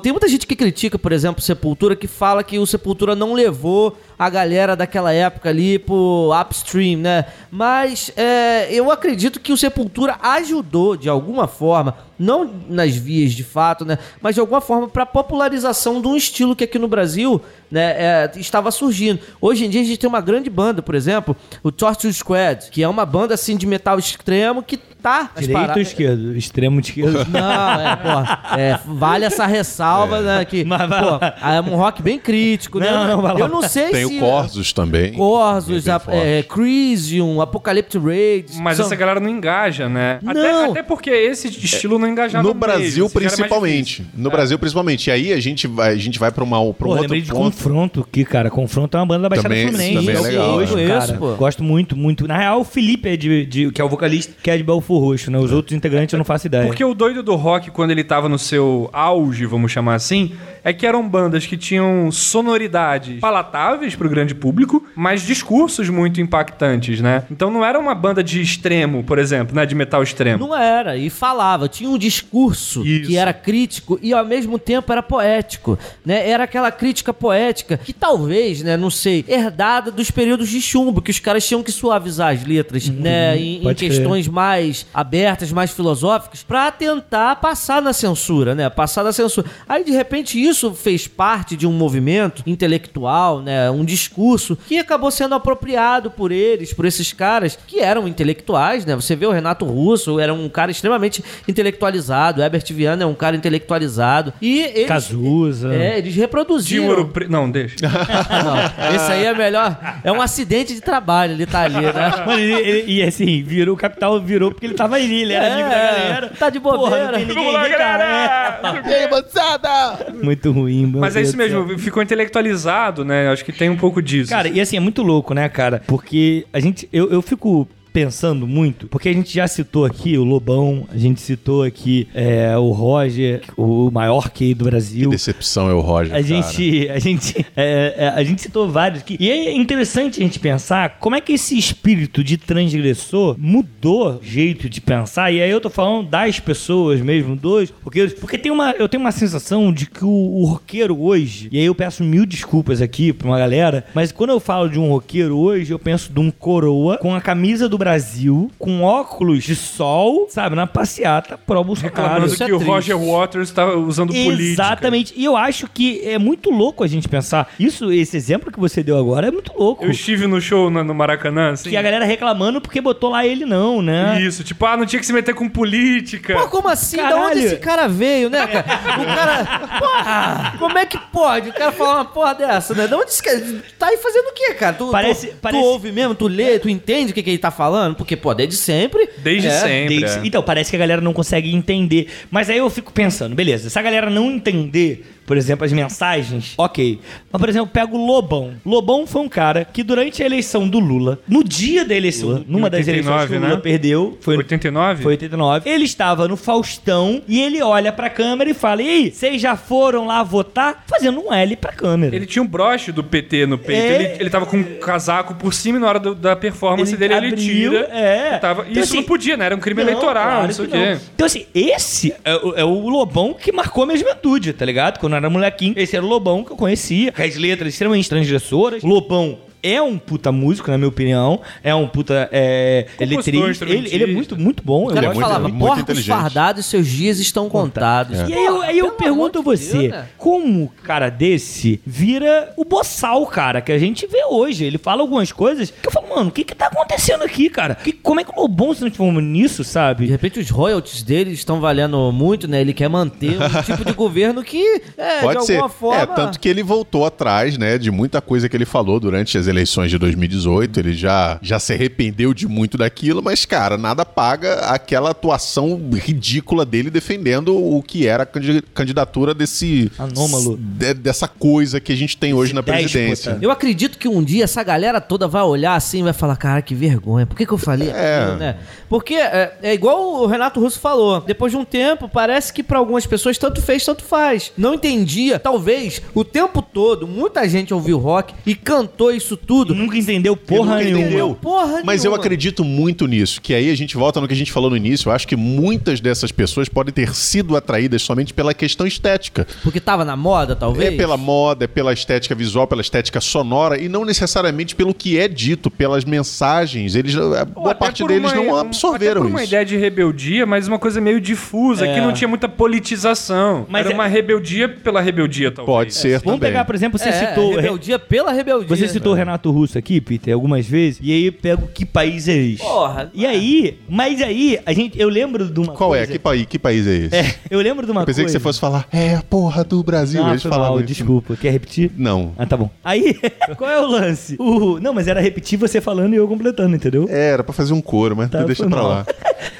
tem muita gente que critica, por exemplo, Sepultura, que fala que o Sepultura não levou a galera daquela época ali pro upstream, né? Mas é, eu acredito que o Sepultura ajudou de alguma forma, não nas vias de fato, né? Mas de alguma forma pra popularização de um estilo que aqui no Brasil né, é, estava surgindo. Hoje em dia a gente tem uma grande banda, por exemplo, o Torture Squad, que é uma banda assim de metal extremo que tá Direito ou esquerdo? Extremo esquerdo. [LAUGHS] não, é, pô, é, vale essa ressalva, né? Que, Mas vai pô, lá. é um rock bem crítico, né? Não, não, vai lá. Eu não sei Tem se. o Corsos também. Corsos, Bem a, forte. é, Crisium, Apocalyptic Raids. Mas são- essa galera não engaja, né? Até, Não. até porque esse estilo não engajava No Brasil, principalmente. No Brasil, principalmente. E aí a gente vai, a gente vai pra, uma, pra um Pô, outro lembrei de ponto. Confronto aqui, cara. Confronto é uma banda da Baixada Também- Fluminense. também é Eu legal, né? Conheço, pô. Gosto muito, muito. Na real, o Felipe é de, de- que é o vocalista, que é de Roxo, né? Os outros integrantes eu não faço ideia. Porque o doido do rock, quando ele tava no seu auge, vamos chamar assim, é que eram bandas que tinham sonoridades palatáveis pro grande público, mas discursos muito impactantes, né? Então não era uma banda de extremo, por exemplo, né? De metal extremo. Não era, e falava, tinha um discurso Isso. que era crítico e ao mesmo tempo era poético, né? Era aquela crítica poética que talvez, né, não sei, herdada dos períodos de chumbo, que os caras tinham que suavizar as letras, né, em, em questões mais abertas, mais filosóficas, pra tentar passar na censura, né? Passar na censura. Aí de repente isso fez parte de um movimento intelectual, né, um discurso que acabou sendo apropriado por eles, por esses caras que eram intelectuais, né? Você vê o Renato Russo, era um cara extremamente intelectualizado, o Herbert Viana é um cara intelectualizado e eles Cazuza. É, eles reproduziram. De ouro pre... Não, deixa. [LAUGHS] Não, esse aí é melhor. É um acidente de trabalho, ele tá ali, né? Mano, ele, ele- e assim, virou, o Capital virou porque amigo, tava ali, ele era É, amigo da galera. tá de bobeira. Porra, não tem ninguém Vamos lá, galera! E aí, moçada? É. Muito ruim, meu Mas é Deus isso do céu. mesmo, ficou intelectualizado, né? Acho que tem um pouco disso. Cara, e assim, é muito louco, né, cara? Porque a gente. Eu, eu fico pensando muito, porque a gente já citou aqui o Lobão, a gente citou aqui é, o Roger, o maior QI do Que Brasil. decepção é o Roger, A cara. gente, a, gente, é, é, a gente citou vários aqui. E é interessante a gente pensar como é que esse espírito de transgressor mudou o jeito de pensar. E aí eu tô falando das pessoas mesmo, dos roqueiros. Porque tem uma, eu tenho uma sensação de que o, o roqueiro hoje, e aí eu peço mil desculpas aqui pra uma galera, mas quando eu falo de um roqueiro hoje, eu penso de um coroa com a camisa do Brasil, com óculos de sol, sabe, na passeata pro Bolsonaro. Reclamando isso é que o triste. Roger Waters tá usando política. Exatamente. E eu acho que é muito louco a gente pensar. Isso, esse exemplo que você deu agora é muito louco. Eu estive no show na- no Maracanã, assim. Que a galera reclamando porque botou lá ele não, né? Isso, tipo, ah, não tinha que se meter com política. Pô, como assim? Da Caralho. onde esse cara veio, né, cara? [LAUGHS] O cara. Porra! Como é que pode o cara falar uma porra dessa, né? Da onde esse cara. Tá aí fazendo o quê, cara? Tu, Parece- tu, parece- tu ouve mesmo, tu lê, tu entende o que, que ele tá falando? Porque, pô, desde sempre. Desde É, sempre. Desde- é. Então, parece que a galera não consegue entender. Mas aí eu fico pensando, beleza, se a galera não entender, por exemplo, as mensagens, ok. Mas, por exemplo, pega o Lobão. Lobão foi um cara que durante a eleição do Lula, no dia da eleição, numa das 89, eleições que o Lula né? perdeu, foi 89? Foi 89. Ele estava no Faustão e ele olha pra câmera e fala: E aí, vocês já foram lá votar? Fazendo um L pra câmera. Ele tinha um broche do PT no peito. É. Ele, ele tava com um casaco por cima e na hora do- da performance Ele dele ele abriu, tira. é. Tava, Então, isso assim, não podia, né? Era um crime Não, eleitoral, claro não sei o quê. Então, assim, esse é o, é o Lobão que marcou minha juventude, tá ligado? Quando eu era molequinho, esse era o Lobão que eu conhecia. Com as letras extremamente transgressoras. Lobão é um puta músico, na minha opinião. É um puta é, eletrista. Ele, ele é muito, muito bom. O eu cara muito- falava, muito porcos fardados, seus dias estão contados. E aí eu, aí eu pergunto a de você, Deus, né? como um cara desse vira o boçal, cara, que a gente vê hoje? Ele fala algumas coisas que eu falo, mano, o que que tá acontecendo aqui, cara? Que, como é que o Lobão se transformou nisso, De sabe? repente os royalties dele estão valendo muito, né? Ele quer manter um [LAUGHS] tipo de governo que, é, Pode de ser. alguma forma... É, tanto que ele voltou atrás, né, de muita coisa que ele falou durante as eleições de 2018. Ele já, já se arrependeu de muito daquilo, mas, cara, nada paga aquela atuação ridícula dele defendendo o que era a candi- candidatura desse. Anômalo. de- dessa coisa que a gente tem hoje na déspota. presidência. Eu acredito que um dia essa galera toda vai olhar assim e vai falar, cara, que vergonha. Por que, que eu falei É. aquilo, né? Porque é, é igual o Renato Russo falou. Depois de um tempo, parece que pra algumas pessoas tanto fez, tanto faz. Não entendia. Talvez o tempo todo, muita gente ouviu rock e cantou isso tudo. Nunca entendeu porra nunca nenhuma. entendeu. Porra Mas eu nenhuma. acredito muito nisso, que aí a gente volta no que a gente falou no início. Eu acho que muitas dessas pessoas podem ter sido atraídas somente pela questão estética. Porque tava na moda, talvez? É pela moda, é pela estética visual, pela estética sonora e não necessariamente pelo que é dito, pelas mensagens. Eles, a boa parte deles uma- não absorveram até por uma isso. ideia de rebeldia, mas uma coisa meio difusa, É. que não tinha muita politização. Mas Era é- uma rebeldia pela rebeldia, talvez. Pode ser Vamos também. pegar, por exemplo, você É, citou. rebeldia pela rebeldia. Você citou o Renato Russo aqui, Peter, algumas vezes, e aí eu pego que país é esse? Porra. E aí, mas aí, a gente, eu lembro de uma Qual é? coisa. Que país, que país é esse? É, eu lembro de uma Eu pensei coisa. que você fosse falar, é a porra do Brasil. Ah, Eles falavam mal, isso. desculpa. Quer repetir? Não. Ah, tá bom. Aí, [LAUGHS] qual é o lance? O, não, mas era repetir você falando e eu completando, entendeu? É, era pra fazer um coro, mas Tá, deixa pra mal. lá. [LAUGHS]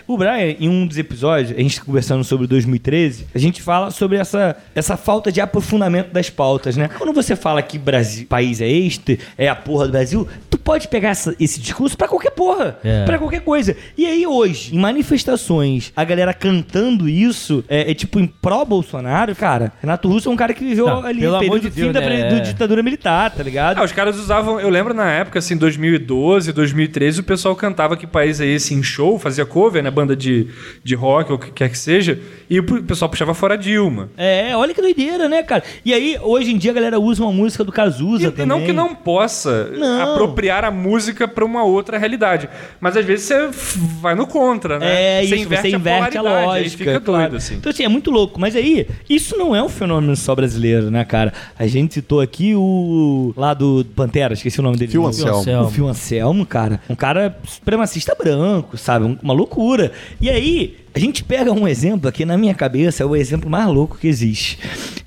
O Brian, em um dos episódios, a gente tá conversando sobre 2013, a gente fala sobre essa, essa falta de aprofundamento das pautas, né? Quando você fala que Brasil, país é este, é a porra do Brasil, tu pode pegar essa- esse discurso pra qualquer porra, É. pra qualquer coisa. E aí hoje, em manifestações, a galera cantando isso, é, é tipo em pró-Bolsonaro, cara, Renato Russo é um cara que viveu Não, ali pelo período de fim Deus, da, né? pre- do ditadura militar, tá ligado? Ah, os caras usavam, eu lembro na época, assim, 2012, 2013, o pessoal cantava que país é esse em show, fazia cover, né, banda de, de rock ou o que quer que seja, e o pessoal puxava fora Dilma. É, olha que doideira, né, cara? E aí, hoje em dia, a galera usa uma música do Cazuza E, também. e não que não possa Não. apropriar a música pra uma outra realidade, mas às vezes você vai no contra, né? É, isso, você inverte a, polaridade, aí lógica. fica claro. doido, assim. Então, assim, é muito louco. Mas aí, isso não é um fenômeno só brasileiro, né, cara? A gente citou aqui o. lá do Pantera, esqueci o nome dele. Não. Anselmo. Anselmo. O Phil Anselmo, cara. Um cara supremacista branco, sabe? Um- Uma loucura. E aí, a gente pega um exemplo aqui na minha cabeça, é o exemplo mais louco que existe.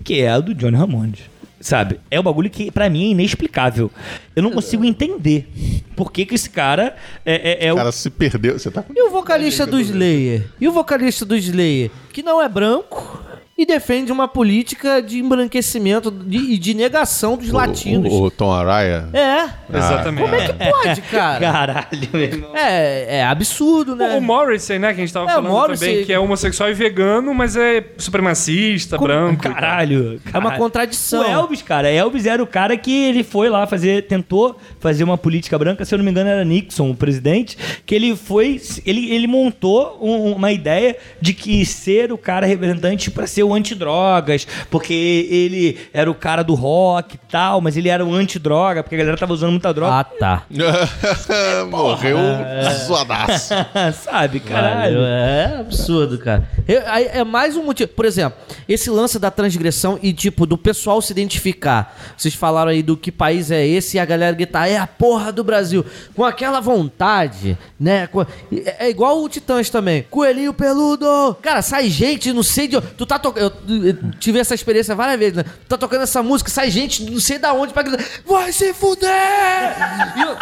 Que é o do Johnny Ramone. Sabe? É um bagulho que pra mim é inexplicável. Eu não consigo entender por que que esse cara é, é, é O o... cara se perdeu. Você tá com. E o vocalista do Slayer? E o vocalista do Slayer, que não é branco e defende uma política de embranquecimento de- e de negação dos latinos. O, o Tom Araya. É. Exatamente. Como é que pode, cara? [LAUGHS] Caralho, meu irmão. É, é absurdo, né? O Morrissey, né, que a gente tava É, o falando Morrissey- também, que é homossexual e vegano, mas é supremacista, branco. e tal. Caralho, É uma caralho. contradição. O Elvis, cara, Elvis era o cara que ele foi lá fazer, tentou fazer uma política branca, se eu não me engano era Nixon, o presidente, que ele foi, ele, ele montou um- uma ideia de que ser o cara representante pra ser o antidrogas, porque ele era o cara do rock e tal, mas ele era o antidroga, porque a galera tava usando muita droga. Ah, tá. [LAUGHS] Morreu zoadaço. [LAUGHS] Sabe, caralho. É absurdo, cara. É, é mais um motivo. Por exemplo, esse lance da transgressão e, tipo, do pessoal se identificar. Vocês falaram aí do que país é esse e a galera gritar, é a porra do Brasil. Com aquela vontade, né? Com- É é igual o Titãs também. Coelhinho peludo! Cara, sai gente, não sei de onde. Tu tá tocando. Eu, eu tive essa experiência várias vezes, né? Tá tocando essa música, sai gente, não sei da onde, pra gritar, vai se fuder! E eu-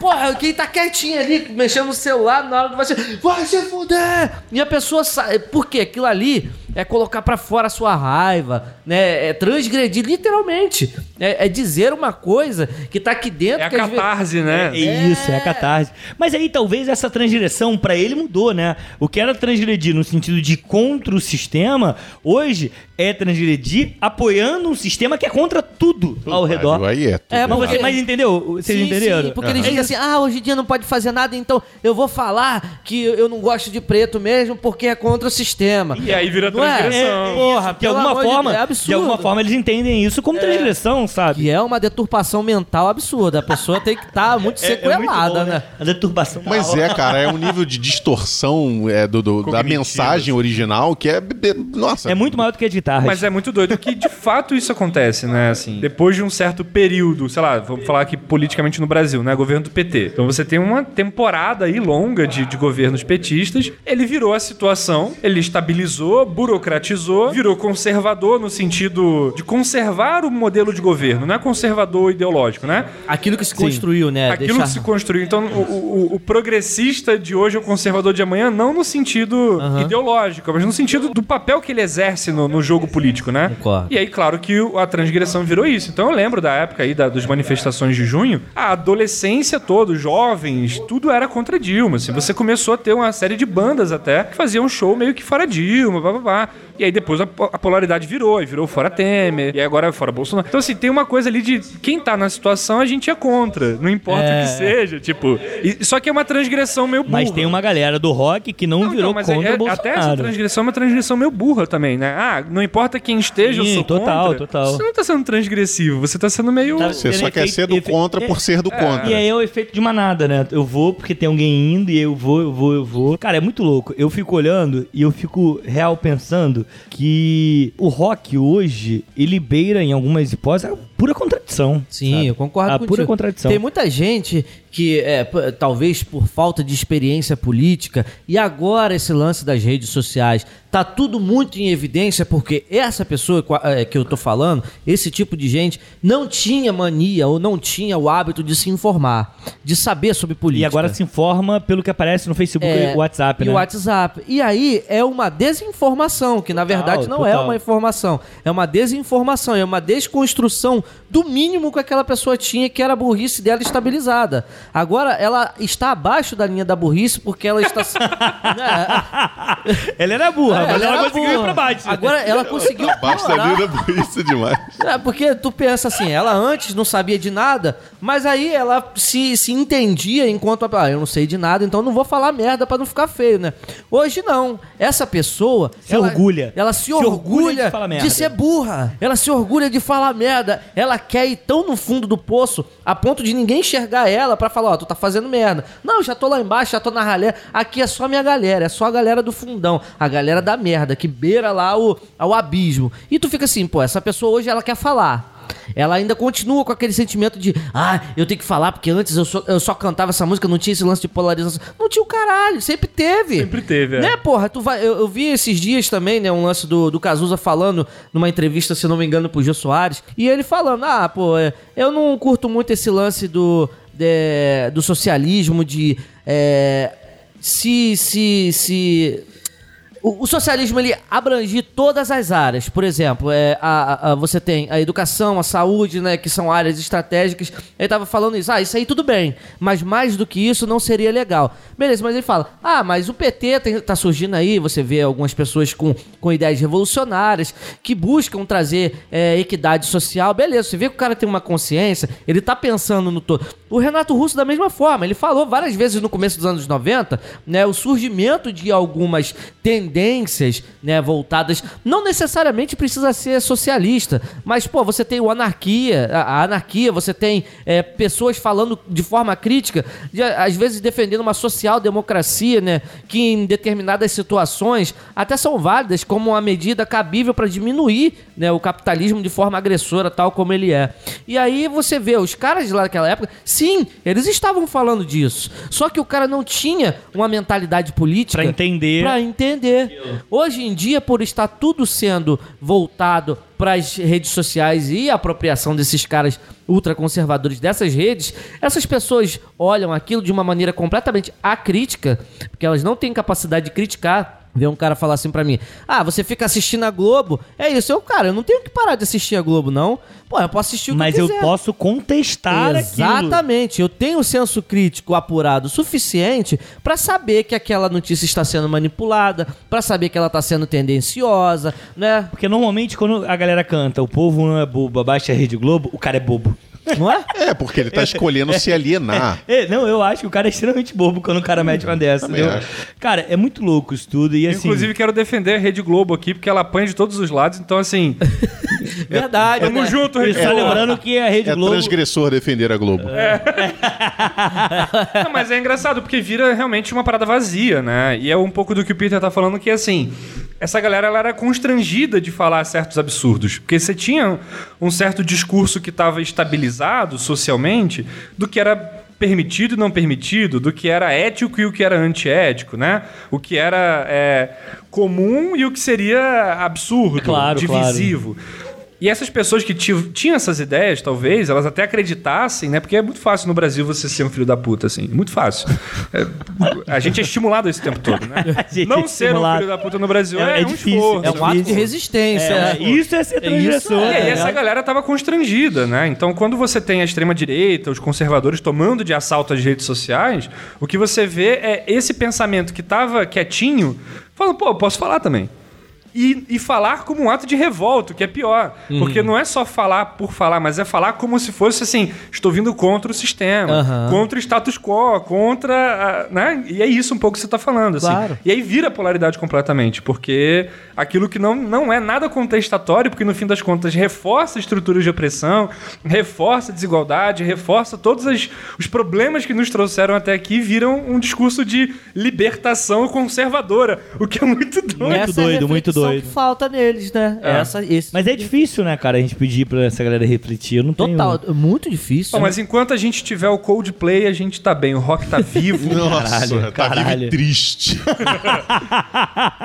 Porra, quem tá quietinho ali, mexendo no celular, na hora do vai se, vai se fuder! E a pessoa sai. Por quê? Aquilo ali é colocar pra fora a sua raiva, né? É transgredir, literalmente. É, é dizer uma coisa que tá aqui dentro. É a que às vezes- catarse, né? É isso, é a catarse. Mas aí talvez essa transgressão pra ele mudou, né? O que era transgredir no sentido de contra o sistema, hoje é transgredir apoiando um sistema que é contra tudo ao redor. Aí é tudo É, Mas, você, mas entendeu? Vocês Sim, entenderam? sim, porque eles dizem assim, ah, hoje em dia não pode fazer nada, então eu vou falar que eu não gosto de preto mesmo porque é contra o sistema. E aí vira Não é? transgressão. É, porra, de alguma de forma, Deus, é de, alguma forma eles entendem isso como transgressão, sabe? Que é uma deturpação mental absurda. A pessoa tem que estar muito [LAUGHS] É- é muito sequelada, bom, né? A deturbação. Mas é, cara, é um nível de distorção é, do, do- da mensagem original que é. Nossa. É muito maior do que as guitarras. Mas é muito doido que de fato isso acontece, né? Assim, depois de um certo período, sei lá, vamos falar aqui politicamente no Brasil, né? Governo do PT. Então você tem uma temporada aí longa de, de governos petistas. Ele virou a situação, ele estabilizou, burocratizou, virou conservador no sentido de conservar o modelo de governo, não é conservador ideológico, né? Aquilo que se construiu, né? Aquilo Deixar- que se construiu. Então, o, o- o progressista de hoje é o conservador de amanhã, não no sentido ideológico, mas no sentido do papel que ele exerce no, no jogo político, né? Concordo. E aí, claro que a transgressão virou isso. Então, eu lembro da época aí da, das manifestações de junho, a adolescência toda, os jovens, tudo era contra Dilma. Assim, você começou a ter uma série de bandas até que faziam show meio que fora Dilma, blá, blá, blá. E aí depois a, a polaridade virou, e virou fora Temer, e aí agora é fora Bolsonaro. Então, assim, tem uma coisa ali de quem tá na situação, a gente é contra. Não importa o que seja, tipo. e- só que é uma transgressão meio burra. Mas tem uma galera do rock que não, Não, virou então, mas contra é- o Bolsonaro. Até essa transgressão é uma transgressão meio burra também, né? Ah, não importa quem esteja, eu Sim, sou total, contra. total. Você não tá sendo transgressivo, você tá sendo meio... Tá. Você só Efeito- quer ser do efe- contra é- por ser do contra. E aí é o efeito de manada, né? Eu vou porque tem alguém indo e eu vou, eu vou, eu vou. Cara, é muito louco. Eu fico olhando e eu fico real pensando que o rock hoje, ele beira em algumas hipóteses pura contradição. Sim, sabe? eu concordo A contigo. pura contradição. Tem muita gente que, é, talvez por falta de experiência política, e agora esse lance das redes sociais, tá tudo muito em evidência, porque essa pessoa qua- é, que eu tô falando, esse tipo de gente, não tinha mania ou não tinha o hábito de se informar, de saber sobre política. E agora se informa pelo que aparece no Facebook É, e WhatsApp, e né? o WhatsApp. E aí é uma desinformação, que na verdade não é total. uma informação. É uma desinformação, é uma desconstrução do mínimo que aquela pessoa tinha, que era a burrice dela estabilizada. Agora ela está abaixo da linha da burrice porque ela está. [LAUGHS] É, ela era burra, mas ela, era conseguiu ir burra. pra baixo. Agora ela conseguiu. Basta piorar. vida por isso demais. É, porque tu pensa assim, ela antes não sabia de nada, mas aí ela se, se entendia enquanto, ah, eu não sei de nada, então não vou falar merda pra não ficar feio, né? Hoje não. Essa pessoa... Se ela, orgulha. Ela se, Se orgulha orgulha, de falar merda. de ser burra. Ela se orgulha de falar merda. Ela quer ir tão no fundo do poço, a ponto de ninguém enxergar ela pra falar, ó, tu tá fazendo merda. Não, já tô lá embaixo, já tô na ralé. Aqui é só minha galera, é só a galera do fundão, a galera da merda, que beira lá o, ao abismo. E tu fica assim, pô, essa pessoa hoje ela quer falar. Ela ainda continua com aquele sentimento de, ah, eu tenho que falar, porque antes eu só, eu só cantava essa música, não tinha esse lance de polarização. Não tinha o caralho, sempre teve. Sempre teve, é. Né, porra? Tu vai, eu, eu vi esses dias também, né, um lance do, do Cazuza falando numa entrevista, se não me engano, pro Jô Soares, e ele falando, ah, pô, é, eu não curto muito esse lance do, de- do socialismo, de. é, se, se, se o, socialismo ele abrange todas as áreas. Por exemplo, é, a, a- você tem a educação, a saúde, né, que são áreas estratégicas. Ele tava falando isso. Ah, isso aí tudo bem, mas mais do que isso não seria legal. Beleza, mas ele fala: ah, mas o PT tem, tá surgindo aí. Você vê algumas pessoas com, com ideias revolucionárias que buscam trazer é, equidade social. Beleza, você vê que o cara tem uma consciência, ele tá pensando no todo. O Renato Russo, da mesma forma, ele falou várias vezes no começo dos anos 90, né, o surgimento de algumas tendências, né, voltadas, não necessariamente precisa ser socialista, mas, pô, você tem o anarquia, a, anarquia, você tem é, pessoas falando de forma crítica, de, às vezes defendendo uma social-democracia, né, que em determinadas situações até são válidas como uma medida cabível para diminuir, né, o capitalismo de forma agressora, tal como ele é. E aí você vê, os caras lá daquela época, sim, eles estavam falando disso. Só que o cara não tinha uma mentalidade política Pra entender. Pra entender. Hoje em dia, por estar tudo sendo voltado para as redes sociais e a apropriação desses caras ultraconservadores dessas redes, essas pessoas olham aquilo de uma maneira completamente acrítica, porque elas não têm capacidade de criticar. Ver um cara falar assim pra mim: Ah, você fica assistindo a Globo? É isso, eu, cara, eu não tenho que parar de assistir a Globo, não. Pô, eu posso assistir o que Mas eu eu posso contestar aquilo. Exatamente. Eu tenho senso crítico apurado suficiente pra saber que aquela notícia está sendo manipulada, pra saber que ela tá sendo tendenciosa, né? Porque normalmente quando a galera canta o povo não é bobo, abaixa a Rede Globo, o cara é bobo. Não é? É, porque ele tá escolhendo se alienar. [LAUGHS] É, não, eu acho que o cara é extremamente bobo quando o cara mete uma dessa, Também entendeu? acho. Cara, é muito louco isso tudo e assim... Inclusive, quero defender a Rede Globo aqui, porque ela apanha de todos os lados. Então, assim, [LAUGHS] Verdade. tamo né? junto, Rede só Globo. lembrando que a Rede É Globo... transgressor defender a Globo. [LAUGHS] Não, mas é engraçado, porque vira realmente uma parada vazia, né? E é um pouco do que o Peter tá falando, que assim, essa galera ela era constrangida de falar certos absurdos. Porque você tinha um certo discurso que estava estabilizado socialmente do que era permitido e não permitido, do que era ético e o que era antiético, né? O que era é, comum e o que seria absurdo, Claro, divisivo. E essas pessoas que ti- tinham essas ideias, talvez, elas até acreditassem, né? Porque é muito fácil no Brasil você ser um filho da puta, assim. Muito fácil. É, a gente é estimulado esse tempo todo, né? [LAUGHS] Gente Não é ser um filho da puta no Brasil é, É- é um difícil, esforço. É um ato de resistência. É, né? isso é ser transgressor. isso E aí tá essa galera tava constrangida, né? Então, quando você tem a extrema-direita, os conservadores tomando de assalto as redes sociais, o que você vê é esse pensamento que tava quietinho, falando, pô, eu posso falar também. E, e falar como um ato de revolta, que é pior. Uhum. Porque não é só falar por falar, mas é falar como se fosse assim: estou vindo contra o sistema, Aham. contra o status quo, contra. a- né? E é isso um pouco que você está falando. Assim. Claro. E aí vira polaridade completamente, porque aquilo que não, não é nada contestatório, porque no fim das contas reforça estruturas de opressão, reforça a desigualdade, reforça todos as- os problemas que nos trouxeram até aqui, viram um discurso de libertação conservadora, o que é muito doido. Muito a doido, muito reflexão doido. que falta neles, né? É. Essa, esse Mas é difícil, né, cara, a gente pedir pra essa galera refletir. Eu não tenho... Total, muito difícil. Bom, mas enquanto a gente tiver o Coldplay, a gente tá bem. O rock tá vivo. [LAUGHS] Nossa, Caralho, tá vivo caralho. e triste.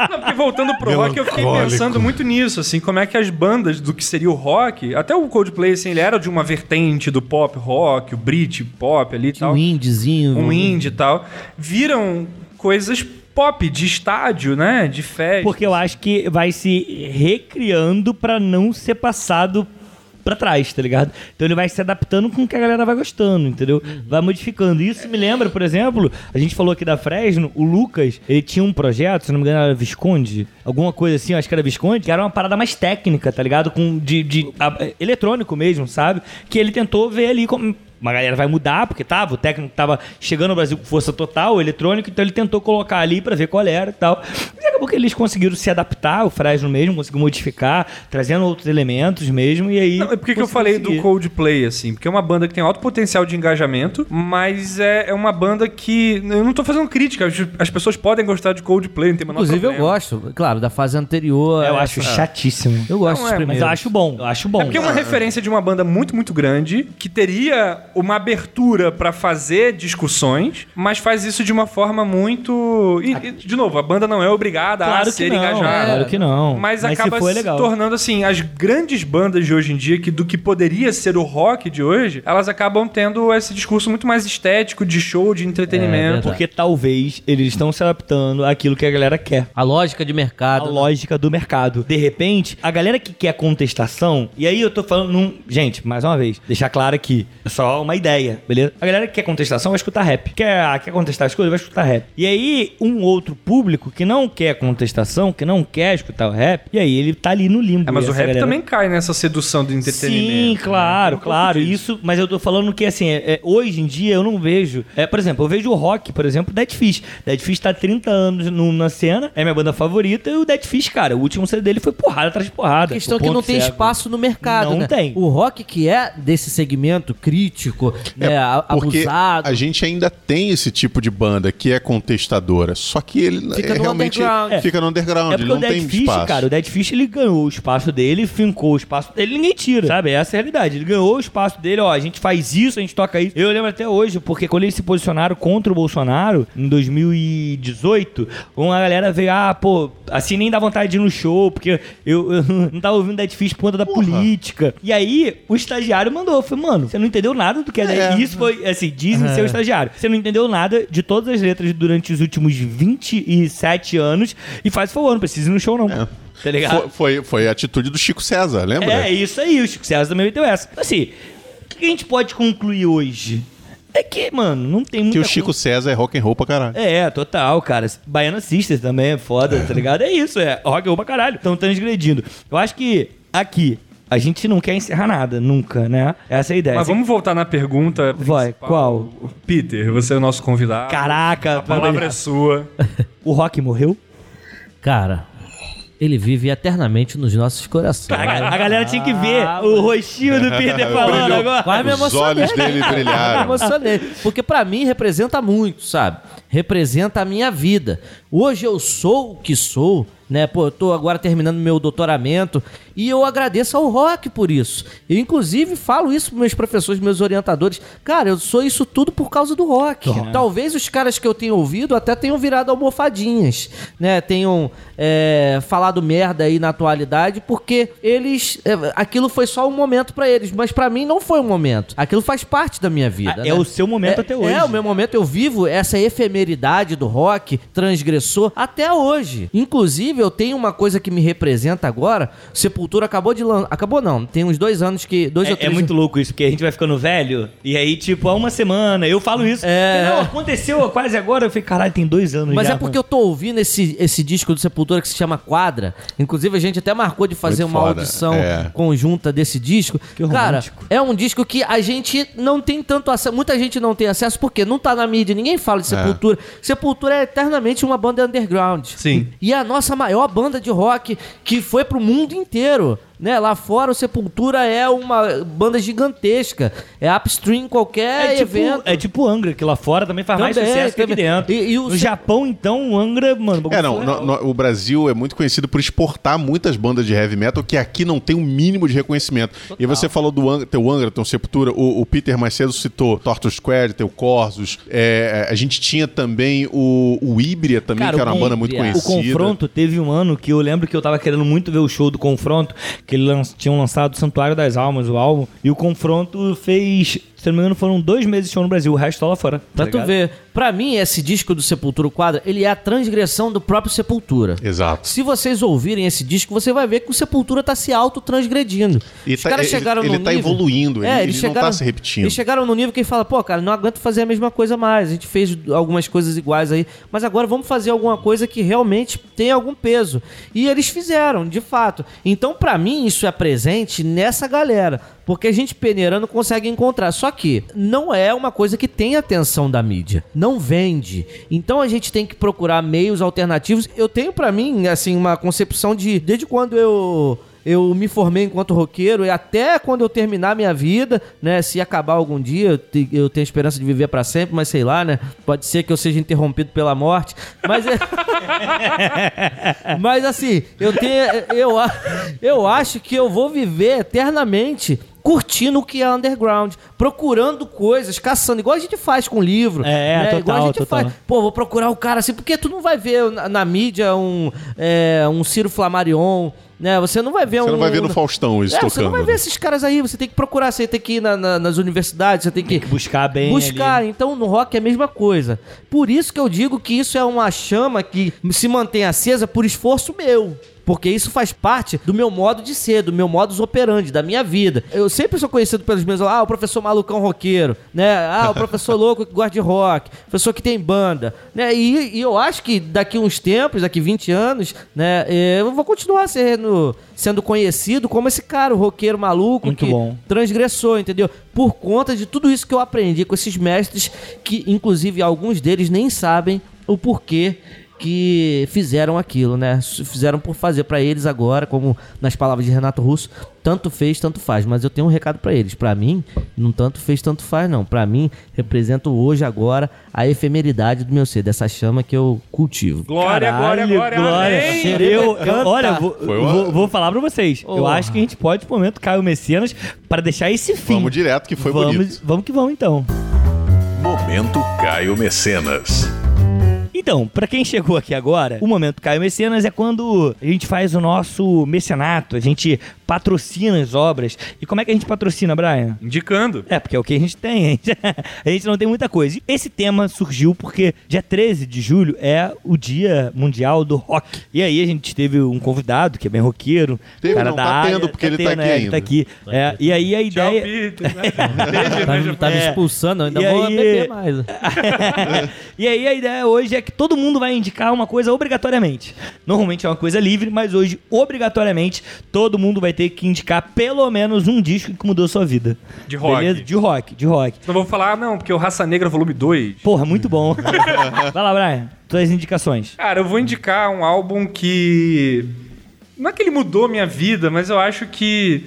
Não, porque voltando pro rock, eu fiquei pensando muito nisso, assim, como é que as bandas do que seria o rock, até o Coldplay, assim, ele era de uma vertente do pop rock, o Brit pop ali e tal, um indiezinho. um indie e tal, viram coisas pop, de estádio, né, de festa. Porque eu acho que vai se recriando pra não ser passado pra trás, tá ligado? Então ele vai se adaptando com o que a galera vai gostando, entendeu? Vai modificando. Isso me lembra, por exemplo, a gente falou aqui da Fresno, o Lucas, ele tinha um projeto, se não me engano era Visconde, alguma coisa assim, acho que era Visconde, que era uma parada mais técnica, tá ligado? Com de, de a- eletrônico mesmo, sabe? Que ele tentou ver ali como uma galera vai mudar, porque tava, o técnico tava chegando no Brasil com força total, eletrônico, então ele tentou colocar ali pra ver qual era e tal. E a acabou que eles conseguiram se adaptar, o Fresno mesmo, conseguiu modificar, trazendo outros elementos mesmo, e aí. Não, é porque que eu falei do. Coldplay, assim? Porque é uma banda que tem alto potencial de engajamento, mas é, é uma banda que. Eu não tô fazendo crítica, as, as pessoas podem gostar de Coldplay, não tem menor Inclusive, eu problema. gosto, claro, da fase anterior. Eu essa- acho chatíssimo. Eu gosto Não, dos é, mas Mas eu acho bom, eu acho bom. É porque é uma referência de uma banda muito, muito grande, que teria uma abertura pra fazer discussões, mas faz isso de uma forma muito. E, e, de novo, a banda não é obrigada a Claro que ser não, engajada. claro que não. Mas, Mas se acaba for, é se tornando assim, as grandes bandas de hoje em dia, que do que poderia ser o rock de hoje, elas acabam tendo esse discurso muito mais estético, de show, de entretenimento. É. Porque talvez eles estão se adaptando àquilo que a galera quer. A lógica de A mercado. né? lógica do mercado. De repente, a galera que quer contestação, e aí eu tô falando num. Gente, mais uma vez, deixar claro aqui, é só uma ideia, beleza? A galera que quer contestação vai escutar rap. Quer, ah, quer contestar as coisas, vai escutar rap. E aí, um outro público que não quer contestação, que não quer escutar o rap, e aí ele tá ali no limbo. É, mas o rap galera- também cai nessa sedução do entretenimento. Sim, né? claro, pouco claro. Isso, mas eu tô falando que assim, é- é, hoje em dia eu não vejo. É, por exemplo, eu vejo o rock, por exemplo, Dead Fish. Dead Fish tá há 30 anos no- na cena, é minha banda favorita, e o Dead Fish, cara, o último CD dele foi porrada atrás de porrada. A questão é que não tem cego. espaço no mercado, Não né? tem. O rock que é desse segmento crítico, né, a- Porque abusado. a gente ainda tem esse tipo de banda que é contestadora, só que ele Fica é realmente underground. fica no underground, É ele porque o não tem Dead Fish, espaço. cara, o Dead Fish ele ganhou o espaço dele, fincou o espaço dele, ninguém tira, sabe? Essa é a realidade. Ele ganhou o espaço dele, ó, a gente faz isso, a gente toca isso. Eu lembro até hoje, porque quando eles se posicionaram contra o Bolsonaro, em 2018, uma galera veio, ah, pô, assim nem dá vontade de ir no show, porque eu, eu [LAUGHS] não tava ouvindo Dead Fish por conta da política. E aí, o estagiário mandou, foi, mano, você não entendeu nada do que é, É. Isso foi, assim, dizem ser o estagiário. Você não entendeu nada de todas as letras durante os últimos 27 anos e faz favor, não precisa ir no show não. Tá ligado? Foi, foi, foi a atitude do Chico César, lembra? É isso aí, o Chico César também meteu essa. Então, assim, o que a gente pode concluir hoje? É que, mano, não tem muita que o Chico César é rock and roll pra caralho. É, total, cara. Baiana Sisters também é foda, tá ligado? É isso, é rock and roll pra caralho. Estão transgredindo. Eu acho que aqui, a gente não quer encerrar nada, nunca, né? Essa é a ideia. Mas vamos voltar na pergunta. Vai, principal. qual? Peter, você é o nosso convidado. Caraca, A palavra é sua. [LAUGHS] o rock morreu? Cara, ele vive eternamente nos nossos corações. A, a galera tinha que ver Ah, o rostinho do Peter [LAUGHS] falando Brilhou. agora. Quase me Os emocionei. olhos dele Quase me brilharam. emocionei. Porque pra mim representa muito, sabe? Representa a minha vida. Hoje eu sou o que sou, né? Pô, eu tô agora terminando meu doutoramento e eu agradeço ao rock por isso. Eu, inclusive, falo isso pros meus professores, meus orientadores. Cara, eu sou isso tudo por causa do rock. Talvez os caras que eu tenho ouvido até tenham virado almofadinhas, né? Tenham é, falado merda aí na atualidade, porque eles. é, aquilo foi só um momento pra eles, mas pra mim não foi um momento. Aquilo faz parte da minha vida. Ah, né? é o seu momento É- até hoje. É, o meu momento. Eu vivo essa efemeridade do rock transgressor até hoje. Inclusive, eu tenho uma coisa que me representa agora. Sepultura acabou de lançar. Acabou não. Tem uns dois anos que. Dois ou É, é muito louco isso, porque a gente vai ficando velho, e aí, tipo, há uma semana, eu falo isso. É. Não, aconteceu quase agora. Eu falei, caralho, tem dois anos Mas já. é porque eu tô ouvindo esse, esse disco do Sepultura que se chama Quadra. Inclusive, a gente até marcou de fazer Muito uma foda, audição é. conjunta desse disco. Que Cara, romântico. é um disco que a gente não tem tanto acesso. Muita gente não tem acesso porque não tá na mídia, ninguém fala de Sepultura. Sepultura é eternamente uma banda underground. Sim. E é a nossa maior banda de rock que foi pro mundo inteiro brasileiro né? Lá fora, o Sepultura é uma banda gigantesca. É upstream qualquer É tipo, evento. é tipo Angra, que lá fora também faz mais Também, sucesso que aqui também. dentro. E- e o no Se- Japão, então, o Angra, mano, É, não, no- no- o Brasil é muito conhecido por exportar muitas bandas de heavy metal que aqui não tem um mínimo de reconhecimento. E você falou do Angra, teu Angra, teu Sepultura, o, o Peter mais cedo citou Torture Square, teu Corsos. É, a gente tinha também o, o Híbria também, Cara, que era o uma banda muito Híbria. O conhecida. Confronto teve um ano que eu lembro que eu tava querendo muito ver o show do Confronto, que eles lan- tinham lançado Santuário das Almas, o álbum, e o Confronto fez, se não me engano, foram dois meses de show no Brasil, o resto tá lá fora. Pra tá tu ver, pra mim esse disco do Sepultura o Quadra, ele é a transgressão do próprio Sepultura. Exato. Se vocês ouvirem esse disco, você vai ver que o Sepultura tá se autotransgredindo. E Os tá- caras ele- chegaram ele no tá nível... evoluindo, ele- É, ele eles não tá chegaram, se repetindo. Eles chegaram no nível que ele fala, pô, cara, não aguento fazer a mesma coisa mais. A gente fez algumas coisas iguais aí, mas agora vamos fazer alguma coisa que realmente tem algum peso. E eles fizeram, de fato. Então, pra mim, isso é presente nessa galera. Porque a gente peneirando consegue encontrar. Só que não é uma coisa que tem atenção da mídia. Não vende. Então a gente tem que procurar meios alternativos. Eu tenho pra mim, assim, uma concepção de. Desde quando eu eu me formei enquanto roqueiro e até quando eu terminar minha vida, né, se acabar algum dia, eu, te- eu tenho esperança de viver pra sempre, mas sei lá, né, pode ser que eu seja interrompido pela morte, mas é... [LAUGHS] mas assim, eu tenho eu, eu acho que eu vou viver eternamente curtindo o que é underground, procurando coisas, caçando, igual a gente faz com livro. É, né? total, igual a gente total. faz. Pô, vou procurar o cara assim, porque tu não vai ver na, na mídia um, é, um Ciro Flamarion, né? Você não vai ver Você um. não vai ver no Faustão isso é, tocando. você não vai ver esses caras aí, você tem que procurar, você tem que ir na- na- nas universidades, você tem que, Buscar bem buscar. ali. Então no rock é a mesma coisa. Por isso que eu digo que isso é uma chama que se mantém acesa por esforço meu. Porque isso faz parte do meu modo de ser, do meu modus operandi, da minha vida. Eu sempre sou conhecido pelos meus, ah, o professor malucão roqueiro, né? Ah, o professor [LAUGHS] louco que gosta de rock, professor que tem banda, né? E, e eu acho que daqui uns tempos, daqui 20 anos, né, eh, eu vou continuar sendo, sendo conhecido como esse cara, o roqueiro maluco Muito que bom. transgressor, entendeu? Por conta de tudo isso que eu aprendi com esses mestres, que inclusive alguns deles nem sabem o porquê que fizeram aquilo, né? Fizeram por fazer pra eles agora, como nas palavras de Renato Russo, tanto fez, tanto faz. Mas eu tenho um recado pra eles. Pra mim, não tanto fez, tanto faz, não. Pra mim, representa hoje, agora, a efemeridade do meu ser, dessa chama que eu cultivo. Glória, glória, Caralho, glória, amém. Eu, eu- Canta. olha, vou, vou, vou falar pra vocês. Eu Porra. acho que a gente pode, no momento, Caio Mecenas, pra deixar esse fim. Vamos direto, que foi vamos, bonito. Vamos que vamos, então. Momento Caio Mecenas. Então, pra quem chegou aqui agora, o momento Caio Mecenas é quando a gente faz o nosso mecenato, a gente patrocina as obras. E como é que a gente patrocina, Brian? Indicando. É, porque é o que a gente tem. A [LAUGHS] gente, a gente não tem muita coisa. E esse tema surgiu porque dia 13 de julho é o Dia Mundial do Rock. E aí a gente teve um convidado que é bem roqueiro. Teve, cara não, da tá área. tendo, porque ele tá tendo, aqui é, ainda. Tá aqui. É, e aí a Tchau, ideia... Peter. né? Beijo, [LAUGHS] Tá, né, me- tá me É. expulsando, eu ainda E vou aí- beber mais. [LAUGHS] e aí a ideia hoje é que todo mundo vai indicar uma coisa obrigatoriamente. Normalmente é uma coisa livre, mas hoje, obrigatoriamente, todo mundo vai ter que indicar pelo menos um disco que mudou sua vida. De rock. Beleza? De rock, de rock. Não vou falar, ah, não, porque o Raça Negra volume 2. Porra, muito bom. [LAUGHS] vai lá, Brian. Tuas indicações. Cara, eu vou indicar um álbum que. Não é que ele mudou a minha vida, mas eu acho que.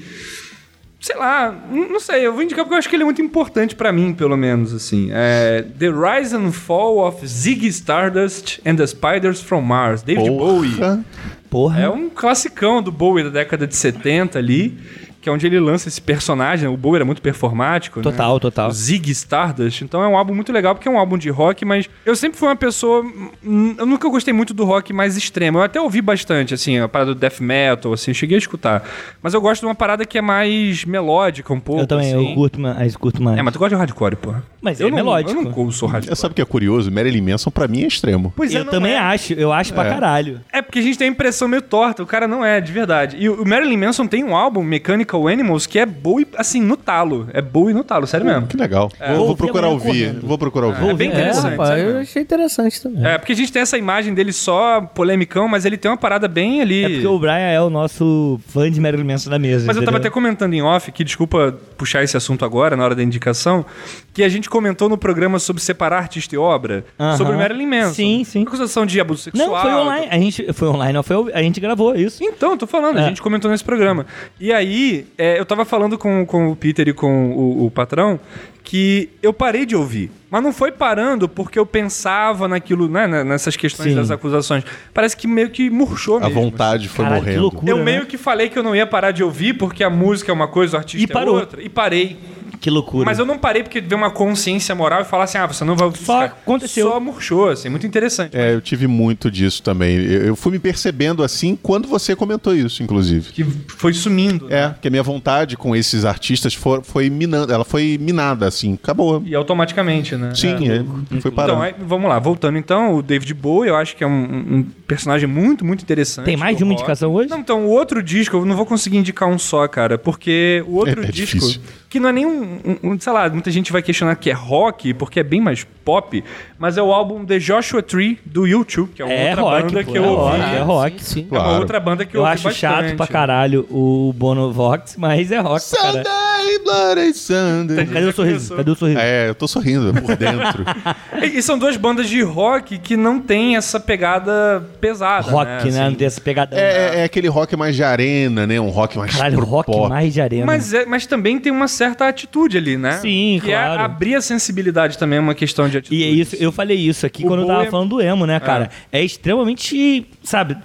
Sei lá, não sei, eu vou indicar porque eu acho que ele é muito importante pra mim, pelo menos, assim. É The Rise and Fall of Ziggy Stardust and the Spiders from Mars, David Bowie. Porra. Porra. É um classicão do Bowie da década de 70 ali, que é onde ele lança esse personagem. O Bowie era muito performático, Total, né? total. O Zig Stardust. Então é um álbum muito legal, porque é um álbum de rock, mas eu sempre fui uma pessoa... hum, Eu nunca gostei muito do rock mais extremo. Eu até ouvi bastante, assim, a parada do death metal, assim, cheguei a escutar. Mas eu gosto de uma parada que é mais melódica um pouco, eu também, assim. eu curto, mais, curto mais. É, mas tu gosta de hardcore, porra. Mas eu é não, melódico. Eu não sou hardcore. Sabe o que é curioso? Marilyn Manson pra mim é extremo. Pois eu não também é. acho, eu acho pra caralho. É porque a gente tem a impressão meio torta, o cara não é, de verdade. E o Marilyn Manson tem um álbum, Mechanical Animals, que é Bowie, assim, no talo. É Bowie no talo, sério mesmo. Que legal. vou, Vou vou procurar ouvir. correndo. Vou procurar ouvir. É bem É, interessante. rapaz, sério eu achei interessante também. É, porque a gente tem essa imagem dele só polemicão, mas ele tem uma parada bem ali. É porque o Brian é o nosso fã de Marilyn Manson da mesa. Mas eu tava até entendeu? comentando em off, que desculpa puxar esse assunto agora, na hora da indicação, que a gente comentou no programa sobre separar artista e obra, Aham. sobre Marilyn Manson. Sim, sim. Acusação de abuso sexual. Não, foi online. A gente, foi online, não, foi, a gente gravou isso. Então, tô falando, a É. gente comentou nesse programa. E aí, é, eu tava falando com, com o Peter e com o, o patrão que eu parei de ouvir. Mas não foi parando porque eu pensava naquilo, né, né, nessas questões Sim. das acusações. Parece que meio que murchou A mesmo. vontade foi Caralho, que morrendo. loucura. Eu né? meio que falei que eu não ia parar de ouvir porque a música é uma coisa, o artista E parou. é outra. E parei. Que loucura. Mas eu não parei porque veio uma consciência moral e falar assim, ah, você não vai Só aconteceu. Só murchou, assim, muito interessante. É, eu tive muito disso também. Eu, eu fui me percebendo assim quando você comentou isso, inclusive. Que foi sumindo. né? É, que a minha vontade com esses artistas for- foi minando, ela foi minada, assim, acabou. E automaticamente, né? Sim, é, foi parando. Então, aí, vamos lá, voltando então, o David Bowie, eu acho que é um, um personagem muito, muito interessante. Tem mais de uma rock. indicação hoje? Não, então, o outro disco, eu não vou conseguir indicar um só, cara, porque o outro É- é disco, difícil. que não é nem um, um- um, sei lá, muita gente vai questionar que é rock, porque é bem mais pop, mas é o álbum The Joshua Tree, do YouTube, que é uma É outra rock, banda pô, que eu é ouvi. rock, é rock. Sim, sim. É uma Claro. outra banda que eu, Eu ouvi acho bastante. chato pra caralho o Bono Vox, mas é rock caralho. Bloody, Bloody Sunday. Cadê o sorriso? Cadê o sorriso? É, eu tô sorrindo por dentro. E, [LAUGHS] e são duas bandas de rock que não tem essa pegada pesada. Rock, né? né? assim. Não tem essa pegadão. É, é- é aquele rock mais de arena, né? Um rock mais Caralho, pro rock pop. mais de arena. Mas, é- mas também tem uma certa atitude ali, né? Sim, que claro. é abrir a sensibilidade também é uma questão de atitude. E é isso, eu falei isso aqui O quando eu tava Bowie- falando do emo, né, cara? É. extremamente, sabe?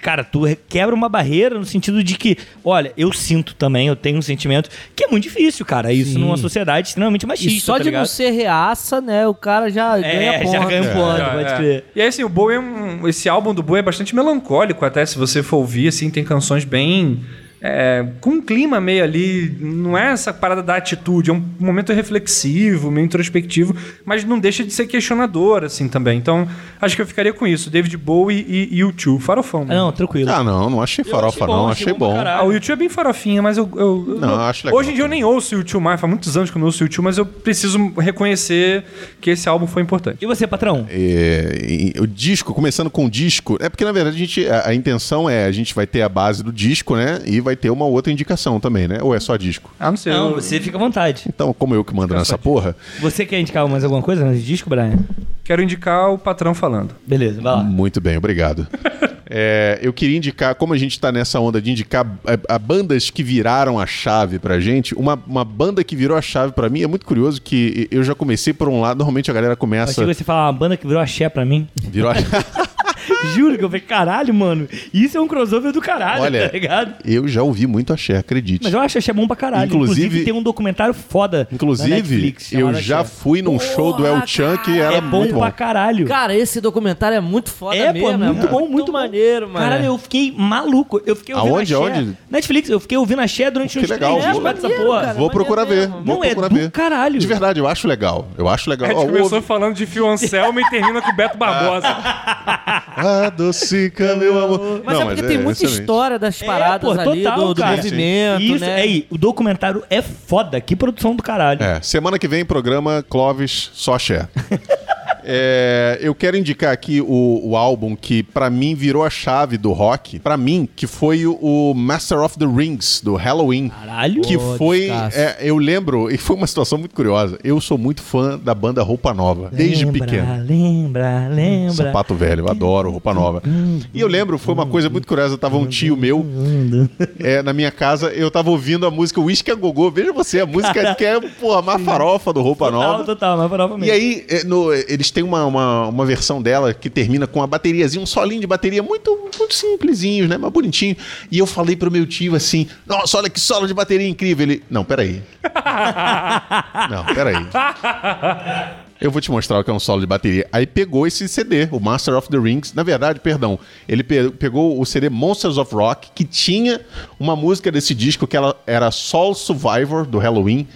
Cara, tu quebra uma barreira no sentido de que, olha, eu sinto também, eu tenho um sentimento que é muito difícil, cara. Isso Sim. numa sociedade extremamente machista. E só tá de não ligado? ser reaça, né? O cara já ganha É, ponto. já ganha um ponto, É, pode é. crer. E aí, assim, o Bowie é um, esse álbum do Bowie é bastante melancólico, até se você for ouvir, assim, tem canções bem. É, com um clima meio ali. Não é essa parada da atitude, é um momento reflexivo, meio introspectivo, mas não deixa de ser questionador, assim, também. Então, acho que eu ficaria com isso. David Bowie e, e U2. Farofão. Ah, não, tranquilo. Ah, não, não achei farofa, achei bom, não. achei Achei bom bom. Ah, o YouTube é bem farofinha, mas eu. eu- Não, eu acho legal. Hoje em dia eu nem ouço o YouTube mais, faz muitos anos que eu não ouço o YouTube, mas eu preciso reconhecer que esse álbum foi importante. E você, patrão? É, e- o disco, começando com o disco, é porque na verdade a, gente, a, a intenção é a gente vai ter a base do disco, né? E vai ter uma outra indicação também, né? Ou é só disco? Ah, não sei. Não, eu- você fica à vontade. Então, como eu que mando nessa porra, Você quer indicar mais alguma coisa nesse disco, Brian? Quero indicar o patrão falando. Beleza, vai lá. muito bem, obrigado. [LAUGHS] É, eu queria indicar, como a gente tá nessa onda de indicar a, a bandas que viraram a chave pra gente, uma, uma banda que virou a chave pra mim é muito curioso que eu já comecei por um lado, normalmente a galera começa. que você falar uma banda que virou axé pra mim. Virou a... [LAUGHS] [LAUGHS] Juro que eu falei, caralho, mano. Isso é um crossover do caralho, Olha, tá ligado? eu já ouvi muito axé, acredite. Mas eu acho axé bom pra caralho. Inclusive- Inclusive, tem um documentário foda na Inclusive, Netflix. eu já Axé. fui num show do El Chan que era É bom muito bom. pra caralho. Cara, esse documentário é muito foda É, mesmo. pô, é muito bom, muito bom. maneiro, mano. Caralho, eu fiquei maluco. Eu fiquei ouvindo Aonde, axé. aonde? Netflix, eu fiquei ouvindo axé durante Que uns legal, três pra essa porra. cara. Vou procurar ver. mesmo. Vou Não, é procurar do ver. caralho. De verdade, eu acho legal. Eu acho legal. A gente começou falando de Fio Anselmo e termina com o Beto Barbosa. [LAUGHS] Adocica, meu amor. Mas Não, é porque tem muita excelente. história das paradas É, pô, ali, total, do, do cara. movimento, Isso, né? é, e o documentário é foda. Que produção do caralho. É, semana que vem, programa Clóvis Xé. [LAUGHS] É, eu quero indicar aqui o, o álbum que pra mim virou a chave do rock, Pra mim, que foi o, o Master of the Rings do Halloween. Caralho. Que foi, é, eu lembro, e foi uma situação muito curiosa. Eu sou muito fã da banda Roupa Nova, desde lembra, pequeno. Lembra, lembra. Sapato velho, eu adoro roupa nova. E eu lembro, foi uma coisa muito curiosa. Tava um tio meu é, na minha casa, eu tava ouvindo a música Whisky a Gogô. Veja você, a música que é, porra, uma farofa do roupa Total, nova. total, mas prova E mesmo. aí, é, no- eles têm uma, uma, uma versão dela que termina com uma bateriazinha, um solinho de bateria muito, muito simplesinho, né? Mas bonitinho. E eu falei pro meu tio assim: Nossa, olha que solo de bateria incrível. Ele, não, peraí. [LAUGHS] não, peraí. Eu vou te mostrar o que é um solo de bateria. Aí pegou esse CD, o Master of the Rings. Na verdade, perdão, ele pe- pegou o CD Monsters of Rock, que tinha uma música desse disco que ela era Soul Survivor, do Halloween.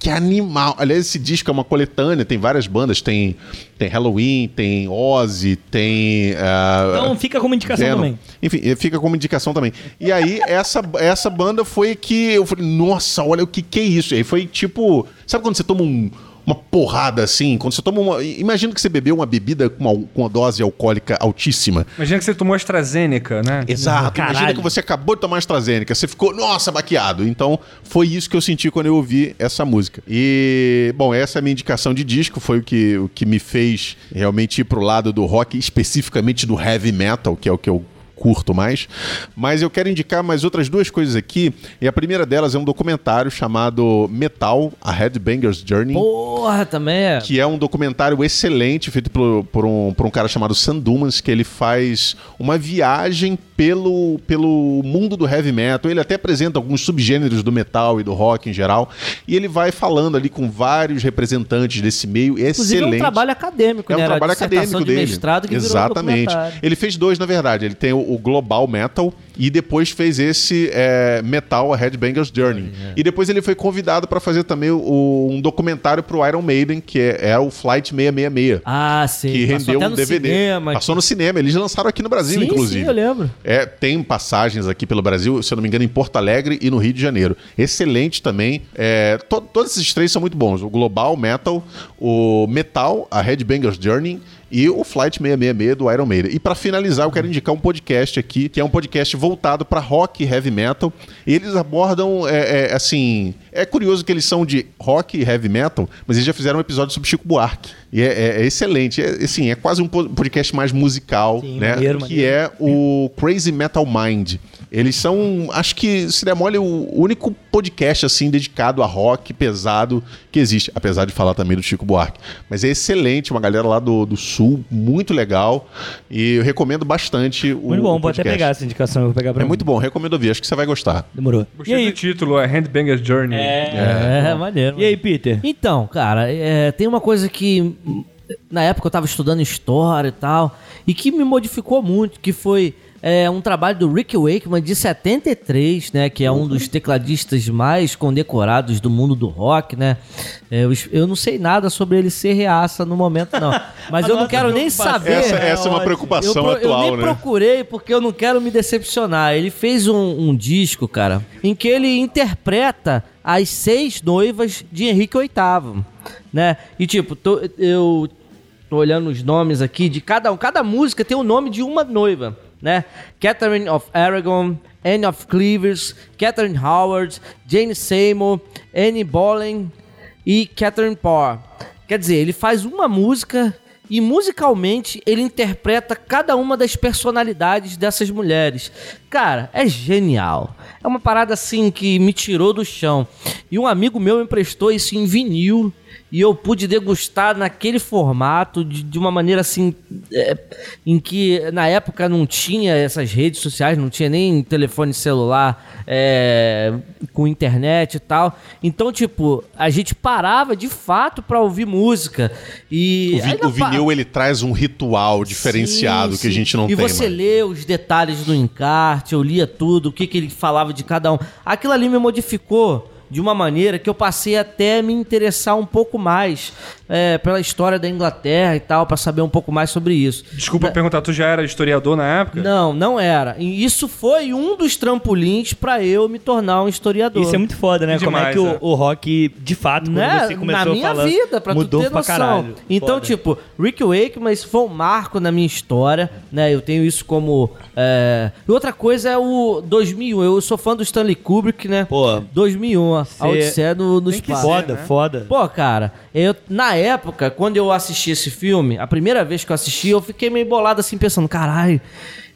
Que animal. Aliás, esse disco é uma coletânea, tem várias bandas. Tem, tem Halloween, tem Ozzy, tem. ah, Então fica como indicação Venom. também. Enfim, eh, fica como indicação também. E aí, essa, essa banda foi que eu falei, nossa, olha o que que é isso. E aí foi tipo. Sabe quando você toma um- uma porrada assim? Quando você toma uma. Imagina que você bebeu uma bebida com uma, com uma dose alcoólica altíssima. Imagina que você tomou AstraZeneca, né? Exato. Caralho. Imagina que você acabou de tomar AstraZeneca, você ficou, nossa, baqueado. Então, foi isso que eu senti quando eu ouvi essa música. E, bom, essa é a minha indicação de disco, foi o que, o que me fez realmente ir pro lado do rock, especificamente do heavy metal, que é o que eu curto mais. Mas eu quero indicar mais outras duas coisas aqui. E a primeira delas é um documentário chamado Metal, A Headbanger's Journey. Porra, também é. Que é um documentário excelente, feito por, por um, por um cara chamado Sam Dumas, que ele faz uma viagem pelo, pelo mundo do heavy metal. Ele até apresenta alguns subgêneros do metal e do rock em geral. E ele vai falando ali com vários representantes desse meio. Inclusive excelente. é um trabalho acadêmico, É um né? Trabalho acadêmico de dele. mestrado que Exatamente. Ele fez dois, na verdade. Ele tem o, o Global Metal e depois fez esse é, Metal, a Headbanger's Journey. E depois ele foi convidado para fazer também o- um documentário pro Iron Maiden, que é, é o Flight 666. Ah, sim. que Passou rendeu um no DVD. Cinema. Passou no cinema. Eles lançaram aqui no Brasil, sim, inclusive. Sim, eu lembro. É, tem passagens aqui pelo Brasil, se eu não me engano, em Porto Alegre e no Rio de Janeiro. Excelente também. É, to- todos esses três são muito bons. O Global Metal, o Metal, a Headbanger's Journey e o Flight 666 do Iron Maiden. E pra finalizar, eu quero indicar um podcast aqui, que é um podcast voltado pra rock e heavy metal. Eles abordam, é, é, assim, é curioso que eles são de rock e heavy metal, mas eles já fizeram um episódio sobre Chico Buarque. E é, é- é excelente. É, assim, é quase um po- podcast mais musical, Sim, né? maneiro, que maneiro. é o Crazy Metal Mind. Eles são, acho que, se der mole, o único podcast, assim, dedicado a rock pesado que existe. Apesar de falar também do Chico Buarque. Mas é excelente, uma galera lá do, do Sul, muito legal. E eu recomendo bastante o Muito bom, o vou até podcast. pegar essa indicação, eu vou pegar pra É mim. muito bom, recomendo ouvir, acho que você vai gostar. Demorou. Gostei E aí, do título, é Handbanger's Journey. É, maneiro. e aí, Peter? Então, cara, é, tem uma coisa que na época eu tava estudando história e tal, e que me modificou muito, que foi é, um trabalho do Rick Wakeman de 73, né? Que é um dos tecladistas mais condecorados do mundo do rock, né? É, eu, eu não sei nada sobre ele ser reaça no momento, não. [LAUGHS] Mas eu não quero nem saber. Essa, essa é uma ótimo. preocupação eu, pro- eu atual, nem né? procurei porque eu não quero me decepcionar. Ele fez um, um disco, cara, em que ele interpreta as seis noivas de Henrique VIII, né? E tipo, tô- eu tô olhando os nomes aqui de cada um. Cada música tem o nome de uma noiva, né? Catherine of Aragon, Anne of Cleves, Catherine Howard, Jane Seymour, Anne Boleyn e Catherine Parr. Quer dizer, ele faz uma música e musicalmente ele interpreta cada uma das personalidades dessas mulheres. Cara, é genial. É uma parada assim que me tirou do chão. E um amigo meu me emprestou isso em vinil e eu pude degustar naquele formato de, de uma maneira assim é, em que na época não tinha essas redes sociais, não tinha nem telefone celular é, com internet e tal. Então, tipo, a gente parava de fato pra ouvir música e O, vi- vinil, ele traz um ritual diferenciado Sim, que a sim. gente não e tem você mais. lê os detalhes do encarte, eu lia tudo, o que, que ele falava de cada um. Aquilo ali me modificou de uma maneira que eu passei até a me interessar um pouco mais é, pela história da Inglaterra e tal, pra saber um pouco mais sobre isso. Desculpa perguntar, tu já era historiador na época? Não, não era. E isso foi um dos trampolins pra eu me tornar um historiador. Isso é muito foda, né? Como é Demais, que o, é. o rock, de fato, quando né? você começou na minha falando, vida, pra mudou tu ter pra noção. caralho. Então, Foda. tipo, Rick Wakeman isso foi um marco na minha história, né? Eu tenho isso como... é, E outra coisa é o 2001. Eu sou fã do Stanley Kubrick, né? Pô, 2001, a Odisseia no, no que espaço. foda, né? foda. Pô, cara, eu, na época, quando eu assisti esse filme, a primeira vez que eu assisti, eu fiquei meio bolado assim, pensando, caralho,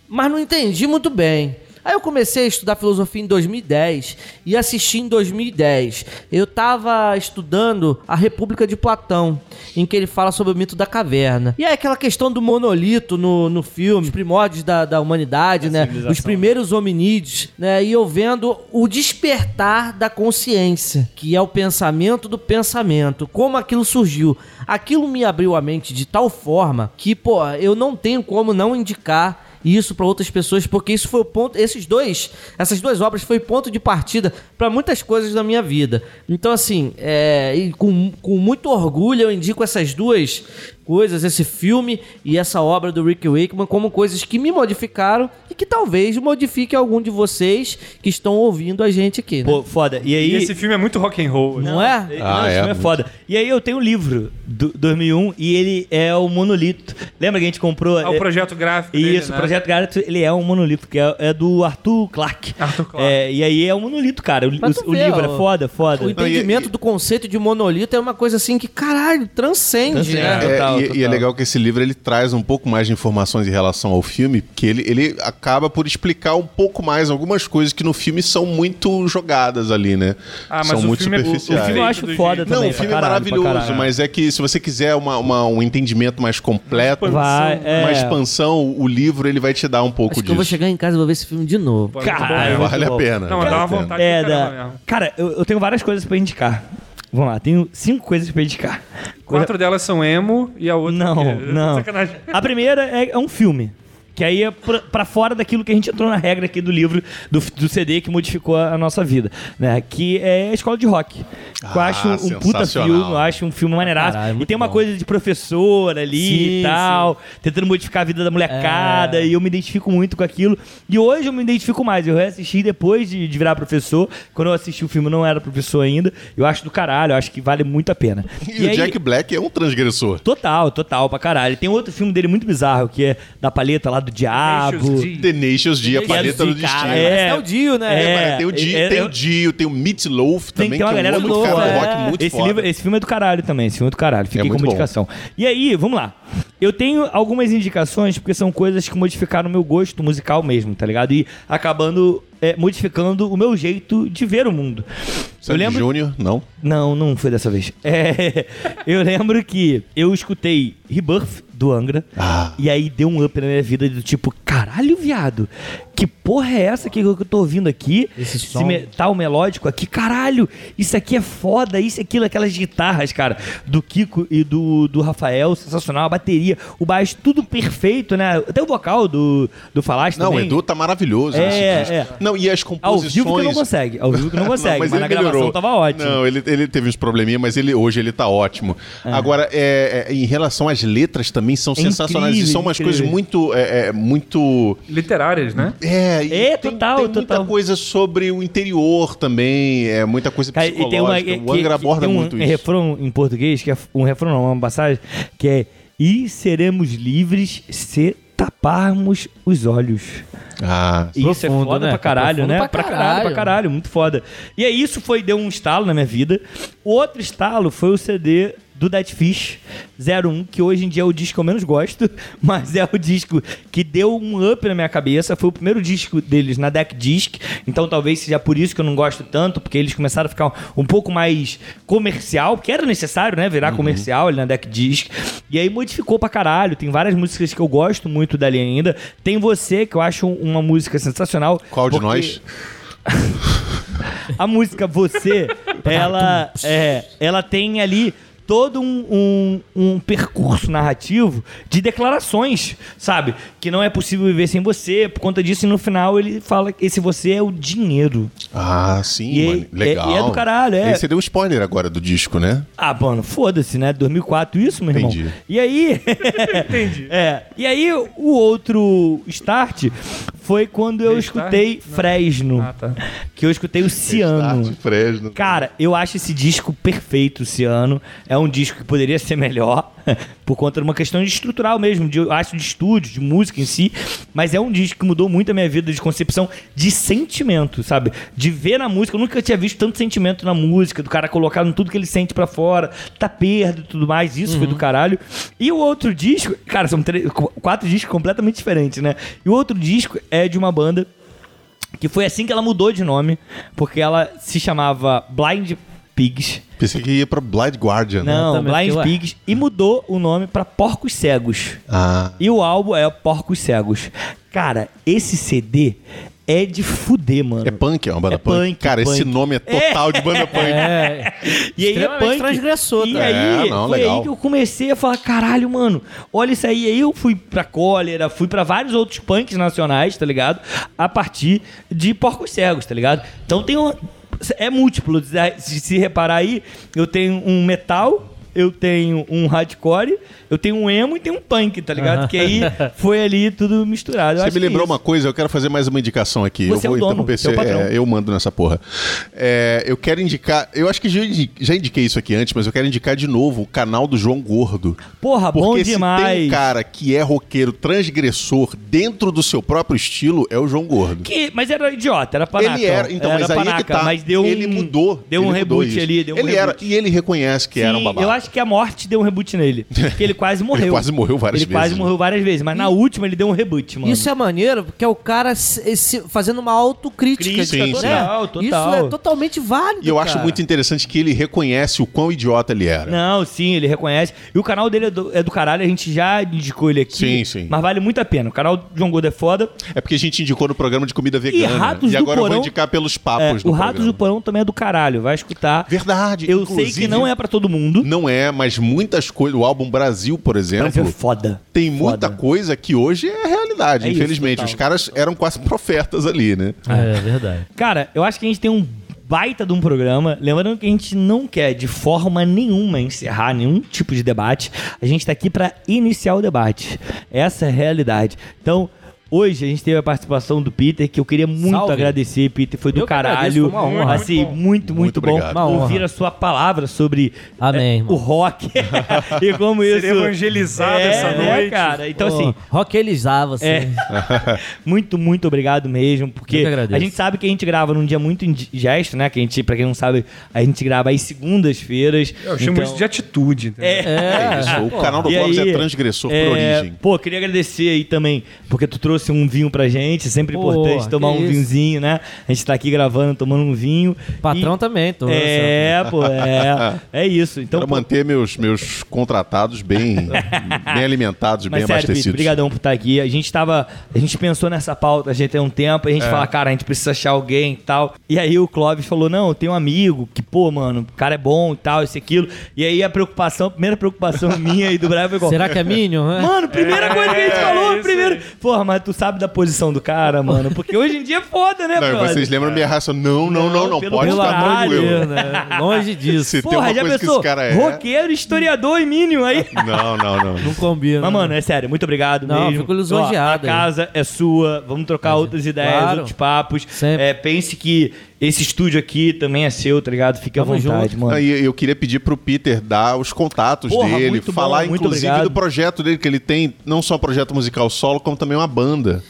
mas não entendi muito bem. Aí eu comecei a estudar filosofia em 2010 e assisti em 2010. Eu tava estudando a República de Platão, em que ele fala sobre o mito da caverna. E aí aquela questão do monolito no, no filme, os primórdios da, da humanidade, né? Os primeiros hominídeos, né? E eu vendo o despertar da consciência, que é o pensamento do pensamento, como aquilo surgiu. Aquilo me abriu a mente de tal forma que, pô, eu não tenho como não indicar isso para outras pessoas, porque isso foi o ponto, esses dois, essas duas obras foi ponto de partida para muitas coisas da minha vida. Então assim, é, com, com muito orgulho eu indico essas duas coisas, esse filme e essa obra do Rick Wakeman como coisas que me modificaram e que talvez modifique algum de vocês que estão ouvindo a gente aqui, né? Pô, foda. E aí... E esse filme é muito rock and roll. não é? Não, Ah, esse é, filme é foda. E aí eu tenho um livro, do 2001, e ele é o monolito. Lembra que a gente comprou... Ah, o é- projeto gráfico Isso, dele, o né? Projeto Garrett, ele é um monolito, que é, é do Arthur Clarke. Arthur Clarke. É, e aí é um monolito, cara. O, o- o livro ó, é foda, foda. O entendimento do conceito de monolito é uma coisa assim que, caralho, transcende, Transcende. né? É, Total, e, e é legal que esse livro ele traz um pouco mais de informações em relação ao filme, que ele, ele acaba por explicar um pouco mais algumas coisas que no filme são muito jogadas ali, né? Ah, mas são o muito filme é- o- o superficiais. filme eu acho foda também. Não, o filme é caralho, pra maravilhoso, mas é que se você quiser uma- uma- um entendimento mais completo, Vai, é. uma expansão, o livro ele vai te dar um pouco Acho que disso. eu vou chegar em casa e vou ver esse filme de novo. É Caralho, Vale a pena. Não, vale dá uma vontade É. Cara, eu, eu tenho várias coisas pra indicar. Vamos lá, tenho cinco coisas pra indicar. Quatro delas são emo e a outra... Não, que- não. Sacanagem. A primeira é, é um filme. Que aí é pra, pra fora daquilo que a gente entrou na regra aqui do livro, do, do CD que modificou a, a nossa vida, né? Que é a escola de rock. Que eu Ah, acho um puta filme, eu acho um filme maneiraço. Caralho, e muito tem uma bom. coisa de professor ali Sim, e tal, tentando modificar a vida da molecada, É. e eu me identifico muito com aquilo. E hoje eu me identifico mais. Eu reassisti depois de, de virar professor. Quando eu assisti o filme, eu não era professor ainda. Eu acho do caralho, eu acho que vale muito a pena. [LAUGHS] E, o aí- Jack Black é um transgressor. Total, total, pra caralho. Tem outro filme dele muito bizarro, que é da paleta lá do diabo. Tenacious D. A é paleta do destino. É, É, é o Dio, né? é, tem o Dio, é, tem, é- o Dio, tem o Meatloaf Tem, também, tem uma que é galera um muito foda. do rock muito esse, livro- esse filme é do caralho também. Esse filme é do caralho. Fiquei É com uma bom. indicação. E aí, vamos lá. Eu tenho algumas indicações porque são coisas que modificaram o meu gosto musical mesmo, tá ligado? E acabando é, modificando o meu jeito de ver o mundo. Sandy Júnior, não. Não, não foi dessa vez. É, [LAUGHS] eu lembro que eu escutei Rebirth do Angra. Ah. E aí deu um up na minha vida do tipo, caralho, viado. Que porra é essa que eu tô ouvindo aqui? Esse som. metal melódico aqui, caralho. Isso aqui é foda, isso aquilo, aquelas guitarras, cara, do Kiko e do, do Rafael, sensacional. A bateria, o baixo, tudo perfeito, né? Até o vocal do, do Falaste Não, o também. Edu tá maravilhoso É, nesse disco. é. Não, e as Ao composições... vivo que não consegue, ao vivo que não [LAUGHS] consegue, mas, ele na gravação melhorou. tava ótimo. Não, ele, ele teve uns probleminha, mas ele, hoje ele tá ótimo. Agora, é, é, em relação às letras também são É sensacionais. e incrível, são umas incrível. coisas muito... É, é, muito... Literárias, né? É, e É, tem, total, tem muita total. coisa sobre o interior também, é muita coisa Cara, psicológica. e tem uma, o que- Angra que aborda tem um muito isso. refrão em português, que é um refrão não, uma passagem, que é E seremos livres se taparmos os olhos. Ah, E isso é Profundo, foda né? pra caralho, né? pra Pra caralho, caralho. pra caralho, muito foda. E aí isso foi, deu um estalo na minha vida. O outro estalo foi o CD do Dead Fish 01, que hoje em dia é o disco que eu menos gosto, [LAUGHS] mas é o disco que deu um up na minha cabeça. Foi o primeiro disco deles na Deck Disc, então talvez seja por isso que eu não gosto tanto, porque eles começaram a ficar um pouco mais comercial, porque era necessário, né, virar comercial ali na Deck Disc. E aí modificou pra caralho. Tem várias músicas que eu gosto muito dali ainda. Tem Você, que eu acho uma música sensacional. qual de porque- nós? [LAUGHS] a música Você, [LAUGHS] ela, é, ela tem ali todo um, um, um percurso narrativo de declarações, sabe? Que não é possível viver sem você, por conta disso, e no final ele fala que esse você é o dinheiro. Ah, sim, E é- mano. Legal. e é do caralho, é. Aí você deu um spoiler agora do disco, né? Ah, mano, foda-se, né? 2004 isso, meu irmão. Entendi. E aí... [LAUGHS] Entendi. É, e aí o outro start foi quando eu Restart? escutei Fresno, Ah, tá. que eu escutei o Ciano. Start Fresno. Cara, eu acho esse disco perfeito, Ciano. É um disco que poderia ser melhor, [LAUGHS] por conta de uma questão estrutural mesmo, de, acho de estúdio, de música em si. Mas é um disco que mudou muito a minha vida de concepção de sentimento, sabe? De ver na música. Eu nunca tinha visto tanto sentimento na música, do cara colocando tudo que ele sente pra fora, tá perto e tudo mais. Isso foi do caralho. E o outro disco, cara, são três, qu- quatro discos completamente diferentes, né? E o outro disco é de uma banda que foi assim que ela mudou de nome, porque ela se chamava Blind Pigs. Pensei que ia pra Blind Guardian. né? Não, também Blind. Pigs. E mudou o nome pra Porcos Cegos. Ah. E o álbum é Porcos Cegos. Cara, esse CD é de fuder, mano. É punk, é uma banda É punk. punk, Cara, esse punk. nome é total de banda [LAUGHS] punk. É. E aí é punk. transgressor, E aí, É, não, foi legal. aí que eu comecei a falar, caralho, mano, olha isso aí. Aí eu fui pra Cólera, fui pra vários outros punks nacionais, tá ligado? A partir de Porcos Cegos, tá ligado? Então tem um... É múltiplo. Se reparar aí, eu tenho um metal... Eu tenho um hardcore, eu tenho um emo e tenho um punk, tá ligado? Que aí foi ali tudo misturado. Eu Você me é lembrou isso. uma coisa, eu quero fazer mais uma indicação aqui. Você eu vou é o dono, interromper você é é, eu mando nessa porra. É, eu quero indicar, eu acho que já, já indiquei isso aqui antes, mas eu quero indicar de novo o canal do João Gordo. Porra, bom Porque se tem demais. um cara que é roqueiro transgressor dentro do seu próprio estilo, é o João Gordo. Que, mas era idiota, era panaca. Ele era, então, era mas aí é que tá. Mas deu um, ele mudou. Deu um ele reboot ali, deu um ele reboot. era e ele reconhece que era um Sim, babaca. Eu acho que a morte deu um reboot nele. [LAUGHS] Porque ele quase morreu. quase morreu várias ele quase vezes, morreu várias vezes. Mas na última ele deu um reboot, mano. Isso é maneiro, porque é o cara se- se- fazendo uma autocrítica. Crítica, de- total, né? total. Isso é totalmente válido. E eu acho cara. muito interessante que ele reconhece o quão idiota ele era. Não, sim, ele reconhece. E o canal dele é do, é do caralho, a gente já indicou ele aqui. Sim, sim. Mas vale muito a pena. O canal do João Gordo é foda. É porque a gente indicou no programa de comida vegana. Ratos e do agora eu Porão- vou indicar pelos É, papos o no Ratos programa. do Porão também é do caralho. Vai escutar. Verdade. Eu sei que não é pra todo mundo. Não é, mas muitas coisas. O álbum Brasil, por exemplo, Brasil é foda. tem muita Foda. coisa que hoje é realidade, É isso, infelizmente. total. Os caras eram quase profetas ali, né? É verdade. Cara, eu acho que a gente tem um baita de um programa. Lembrando que a gente não quer de forma nenhuma encerrar nenhum tipo de debate. A gente tá aqui pra iniciar o debate. Essa é a realidade. Então. Hoje a gente teve a participação do Peter, que eu queria muito Salve. agradecer, Peter. Foi do Eu que agradeço, caralho. foi uma honra. Assim, muito, muito, Muito bom. Uma honra. ouvir a sua palavra sobre Amém, é, o rock [LAUGHS] e como isso. evangelizado é, essa né, noite. cara? Então, Pô, assim, Rockelizar você. é. [LAUGHS] muito, muito obrigado mesmo, porque a gente sabe que a gente grava num dia muito indigesto, né? Que a gente, pra quem não sabe, a gente grava às segundas-feiras. Eu chamo Então, isso de atitude. entendeu? É. É isso. O pô. canal do aí, é transgressor por é, origem. Pô, queria agradecer aí também, porque tu trouxe um vinho pra gente, sempre Pô, importante tomar um isso. vinhozinho, né? A gente tá aqui gravando, tomando um vinho. Patrão E- também, tô. É, pô, é. [LAUGHS] É isso. Então, Pra pô, manter meus, meus contratados bem, bem alimentados, bem Mas sério, Pete, abastecidos. brigadão por estar aqui. A gente tava, a gente pensou nessa pauta, a gente tem um tempo, a É. gente fala, cara, a gente precisa achar alguém e tal. E aí o Clóvis falou, não, eu tenho um amigo que, pô, mano, o cara é bom e tal, isso e aquilo. E aí a preocupação, a primeira preocupação [LAUGHS] minha e do Brian foi igual, Será que é Minion? né? Mano, primeira coisa que a gente É, falou, isso primeiro. aí. Porra, mas tu sabe da posição do cara, mano. Porque hoje em dia é foda, né, Não, brother? vocês lembram minha raça? Não, não, não, não. Pode ficar tranquilo. Né? Longe [LAUGHS] disso. Se tem Porra, uma já coisa que pensou? esse cara é. Roqueiro, historiador e mínimo aí. Não, não, não. Não combina. Mas, mano, é sério, muito obrigado Não, mesmo. fico lisonjeado A aí. casa é sua, vamos trocar outras ideias, claro. outros papos. Sempre. É, pense que esse estúdio aqui também é seu, tá ligado? Fique à Tamo vontade, junto. mano. Aí eu queria pedir pro Peter dar os contatos Porra, dele, muito bom, falar muito inclusive obrigado. do projeto dele, que ele tem não só um projeto musical solo, como também uma banda.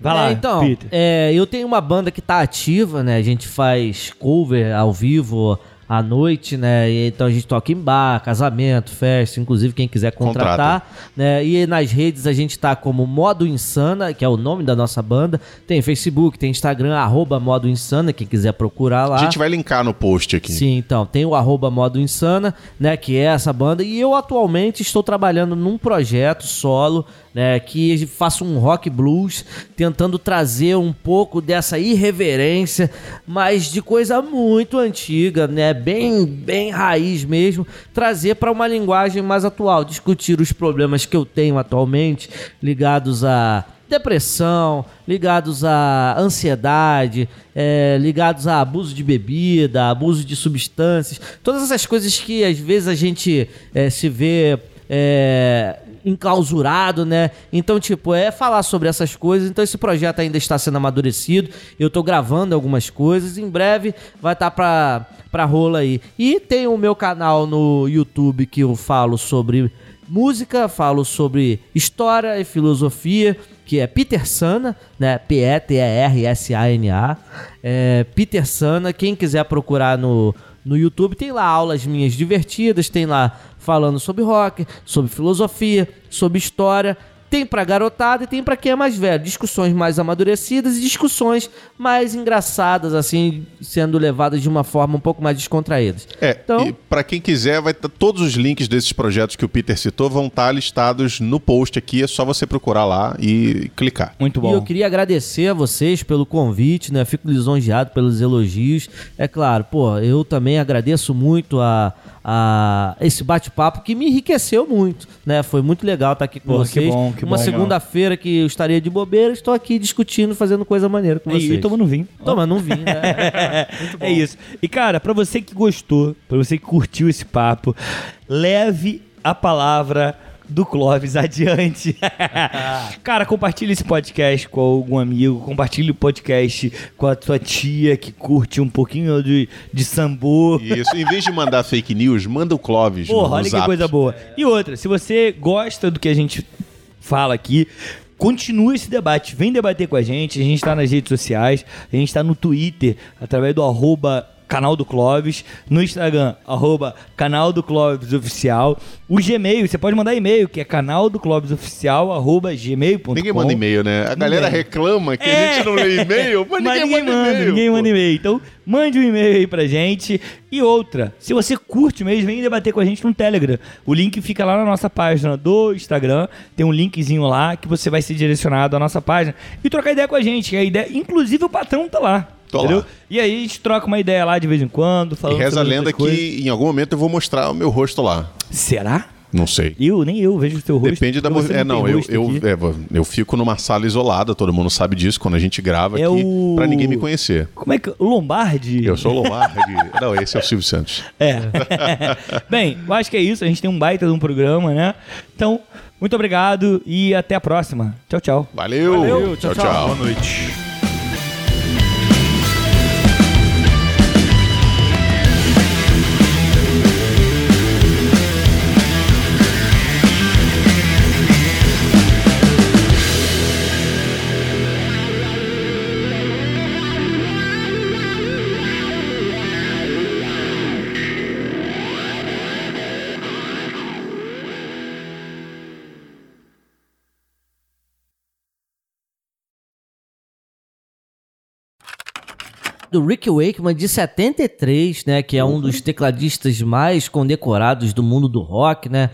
Vai lá, É, então, Peter. é, eu tenho uma banda que tá ativa, né? A gente faz cover ao vivo à noite, né? Então a gente toca em bar, casamento, festa, inclusive quem quiser contratar, né? E nas redes a gente tá como Modo Insana, que é o nome da nossa banda. Tem Facebook, tem Instagram, arroba Modo Insana, quem quiser procurar lá. A gente vai linkar no post aqui. Sim, então, tem o arroba Modo Insana, né, que é essa banda, e eu atualmente estou trabalhando num projeto solo, né, que faço um rock blues, tentando trazer um pouco dessa irreverência, mas de coisa muito antiga, né, bem, bem raiz mesmo, trazer para uma linguagem mais atual, discutir os problemas que eu tenho atualmente ligados a depressão, ligados à ansiedade, é, ligados a abuso de bebida, abuso de substâncias, todas essas coisas que às vezes a gente é, se vê é, enclausurado, né? Então, tipo, é falar sobre essas coisas. Então, esse projeto ainda está sendo amadurecido. Eu tô gravando algumas coisas. Em breve vai estar pra, pra rola aí. E tem o meu canal no YouTube que eu falo sobre música, falo sobre história e filosofia, que é Peter Sana, né? P-E-T-E-R-S-A-N-A. É, Peter Sana, quem quiser procurar no, no YouTube, tem lá aulas minhas divertidas, tem lá falando sobre rock, sobre filosofia, sobre história. Tem pra garotada e tem pra quem é mais velho. Discussões mais amadurecidas e discussões mais engraçadas, assim, sendo levadas de uma forma um pouco mais descontraída. É, Então- e pra quem quiser, vai tá- todos os links desses projetos que o Peter citou vão estar listados no post aqui, é só você procurar lá e clicar. Muito E bom. eu queria agradecer a vocês pelo convite, né? Fico lisonjeado pelos elogios. É claro, pô, eu também agradeço muito a, a esse bate-papo que me enriqueceu muito, né? Foi muito legal estar aqui com Pô, que vocês. bom, que Uma segunda-feira que eu estaria de bobeira, estou aqui discutindo, fazendo coisa maneira com vocês. E, e tomando vinho. Tomando um vinho, né? [LAUGHS] é isso. E, cara, pra você que gostou, pra você que curtiu esse papo, leve a palavra do Clóvis adiante. [LAUGHS] cara, compartilhe esse podcast com algum amigo, compartilhe o podcast com a tua tia que curte um pouquinho de, de sambô. Isso, em vez de mandar fake news, manda o Clóvis Porra, no olha que zap. coisa boa. E outra, se você gosta do que a gente fala aqui, continue esse debate. Vem debater com a gente. A gente está nas redes sociais. A gente está no Twitter, através do arroba canal do Clóvis. No Instagram, arroba canal do Clóvis Oficial. O Gmail, você pode mandar e-mail, que é canal do Clóvis Oficial, arroba gmail.com. Ninguém manda e-mail, né? A galera Ninguém. reclama que a É. gente não lê e-mail, mas, Mas ninguém, manda e-mail. ninguém pô. manda e-mail. Então, mande um e-mail aí pra gente. E outra, se você curte mesmo, vem debater com a gente no Telegram. O link fica lá na nossa página do Instagram. Tem um linkzinho lá que você vai ser direcionado à nossa página e trocar ideia com a gente. A ideia, inclusive o patrão tá lá. Tô lá. entendeu? E aí a gente troca uma ideia lá de vez em quando, E reza a lenda coisas. que em algum momento eu vou mostrar o meu rosto lá. Será? Não sei. Eu, nem eu vejo o teu rosto. Depende da movi- É, não, eu, eu, é, eu fico numa sala isolada, todo mundo sabe disso, quando a gente grava É aqui, o- pra ninguém me conhecer. Como é que... O Lombardi? Eu sou o Lombardi. [LAUGHS] não, esse é o Silvio Santos. É. [LAUGHS] Bem, eu acho que é isso. A gente tem um baita de um programa, né? Então, muito obrigado e até a próxima. Tchau, tchau. Valeu! Valeu, tchau, tchau. tchau. Boa noite. Do Rick Wakeman de 73, né, que é um dos tecladistas mais condecorados do mundo do rock, né?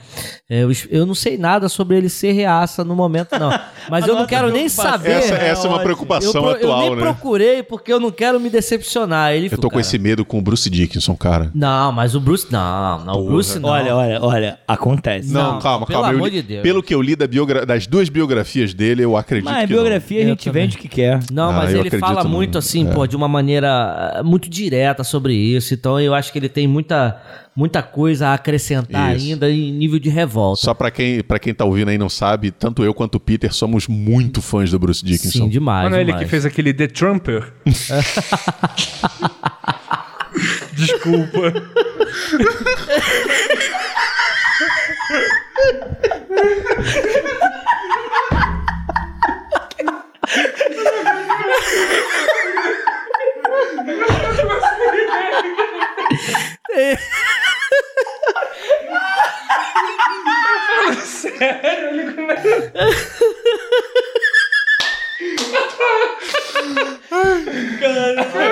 É, Eu, eu não sei nada sobre ele ser reaça no momento não, [LAUGHS] mas A eu não quero nem saber. Essa, essa é uma ótimo. preocupação eu, pro- eu atual, nem né? procurei porque eu não quero me decepcionar. Ele Eu tô falou, com esse medo com o Bruce Dickinson, cara. Não, mas o Bruce não, não, o Bruce não. Olha, olha, olha. Acontece. Não, Não, calma, pelo calma. Eu amor de Deus. Pelo que eu li da biogra- das duas biografias dele, eu acredito Mas a que biografia a Eu gente vende o que quer. Não, Ah, mas eu ele fala no- muito assim, é. pô, de uma maneira eh, muito direta sobre isso. Então eu acho que ele tem muita, muita coisa a acrescentar Isso. ainda em nível de revolta. Só pra quem, pra quem tá ouvindo aí e não sabe, tanto eu quanto o Peter somos muito fãs do Bruce Dickinson. Sim, demais. Mas não é ele que fez aquele The Trumper? [LAUGHS] Desculpa. [LAUGHS]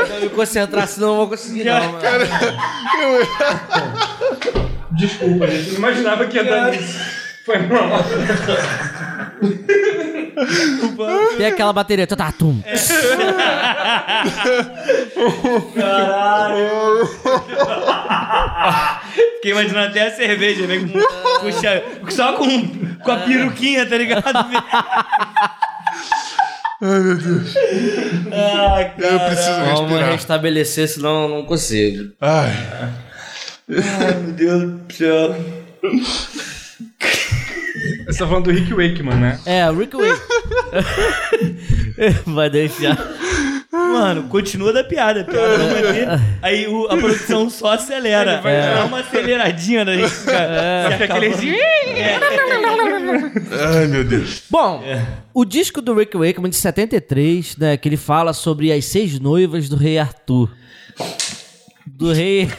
Vou me concentrar, senão eu não vou conseguir, não. mano. Desculpa, gente. Não imaginava que ia dar isso. Foi mal. Tem aquela bateria. Tá, tum. Fiquei imaginando até a cerveja, né? Com, puxa, só com, com a peruquinha, tá ligado? Ai, Eu preciso Vamos respirar. restabelecer, senão eu não consigo. Ai. Ai, meu Deus do céu. Você tá falando do Rick Wakeman, né? É, Rick Wake. [LAUGHS] Vai deixar. Mano, continua da piada. A piada vai manter. Aí o- a produção só acelera. Ele vai Dá dar- uma aceleradinha da gente ficar. se Fica aquele... acabando. Ai, meu Deus. Bom, o disco do Rick Wakeman de 73, né, que ele fala sobre as seis noivas do rei Arthur. Do rei... [LAUGHS]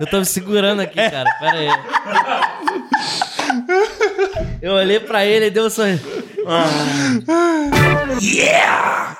Eu tô me segurando aqui, cara. Pera aí. Eu olhei pra ele e deu um sorriso. Yeah!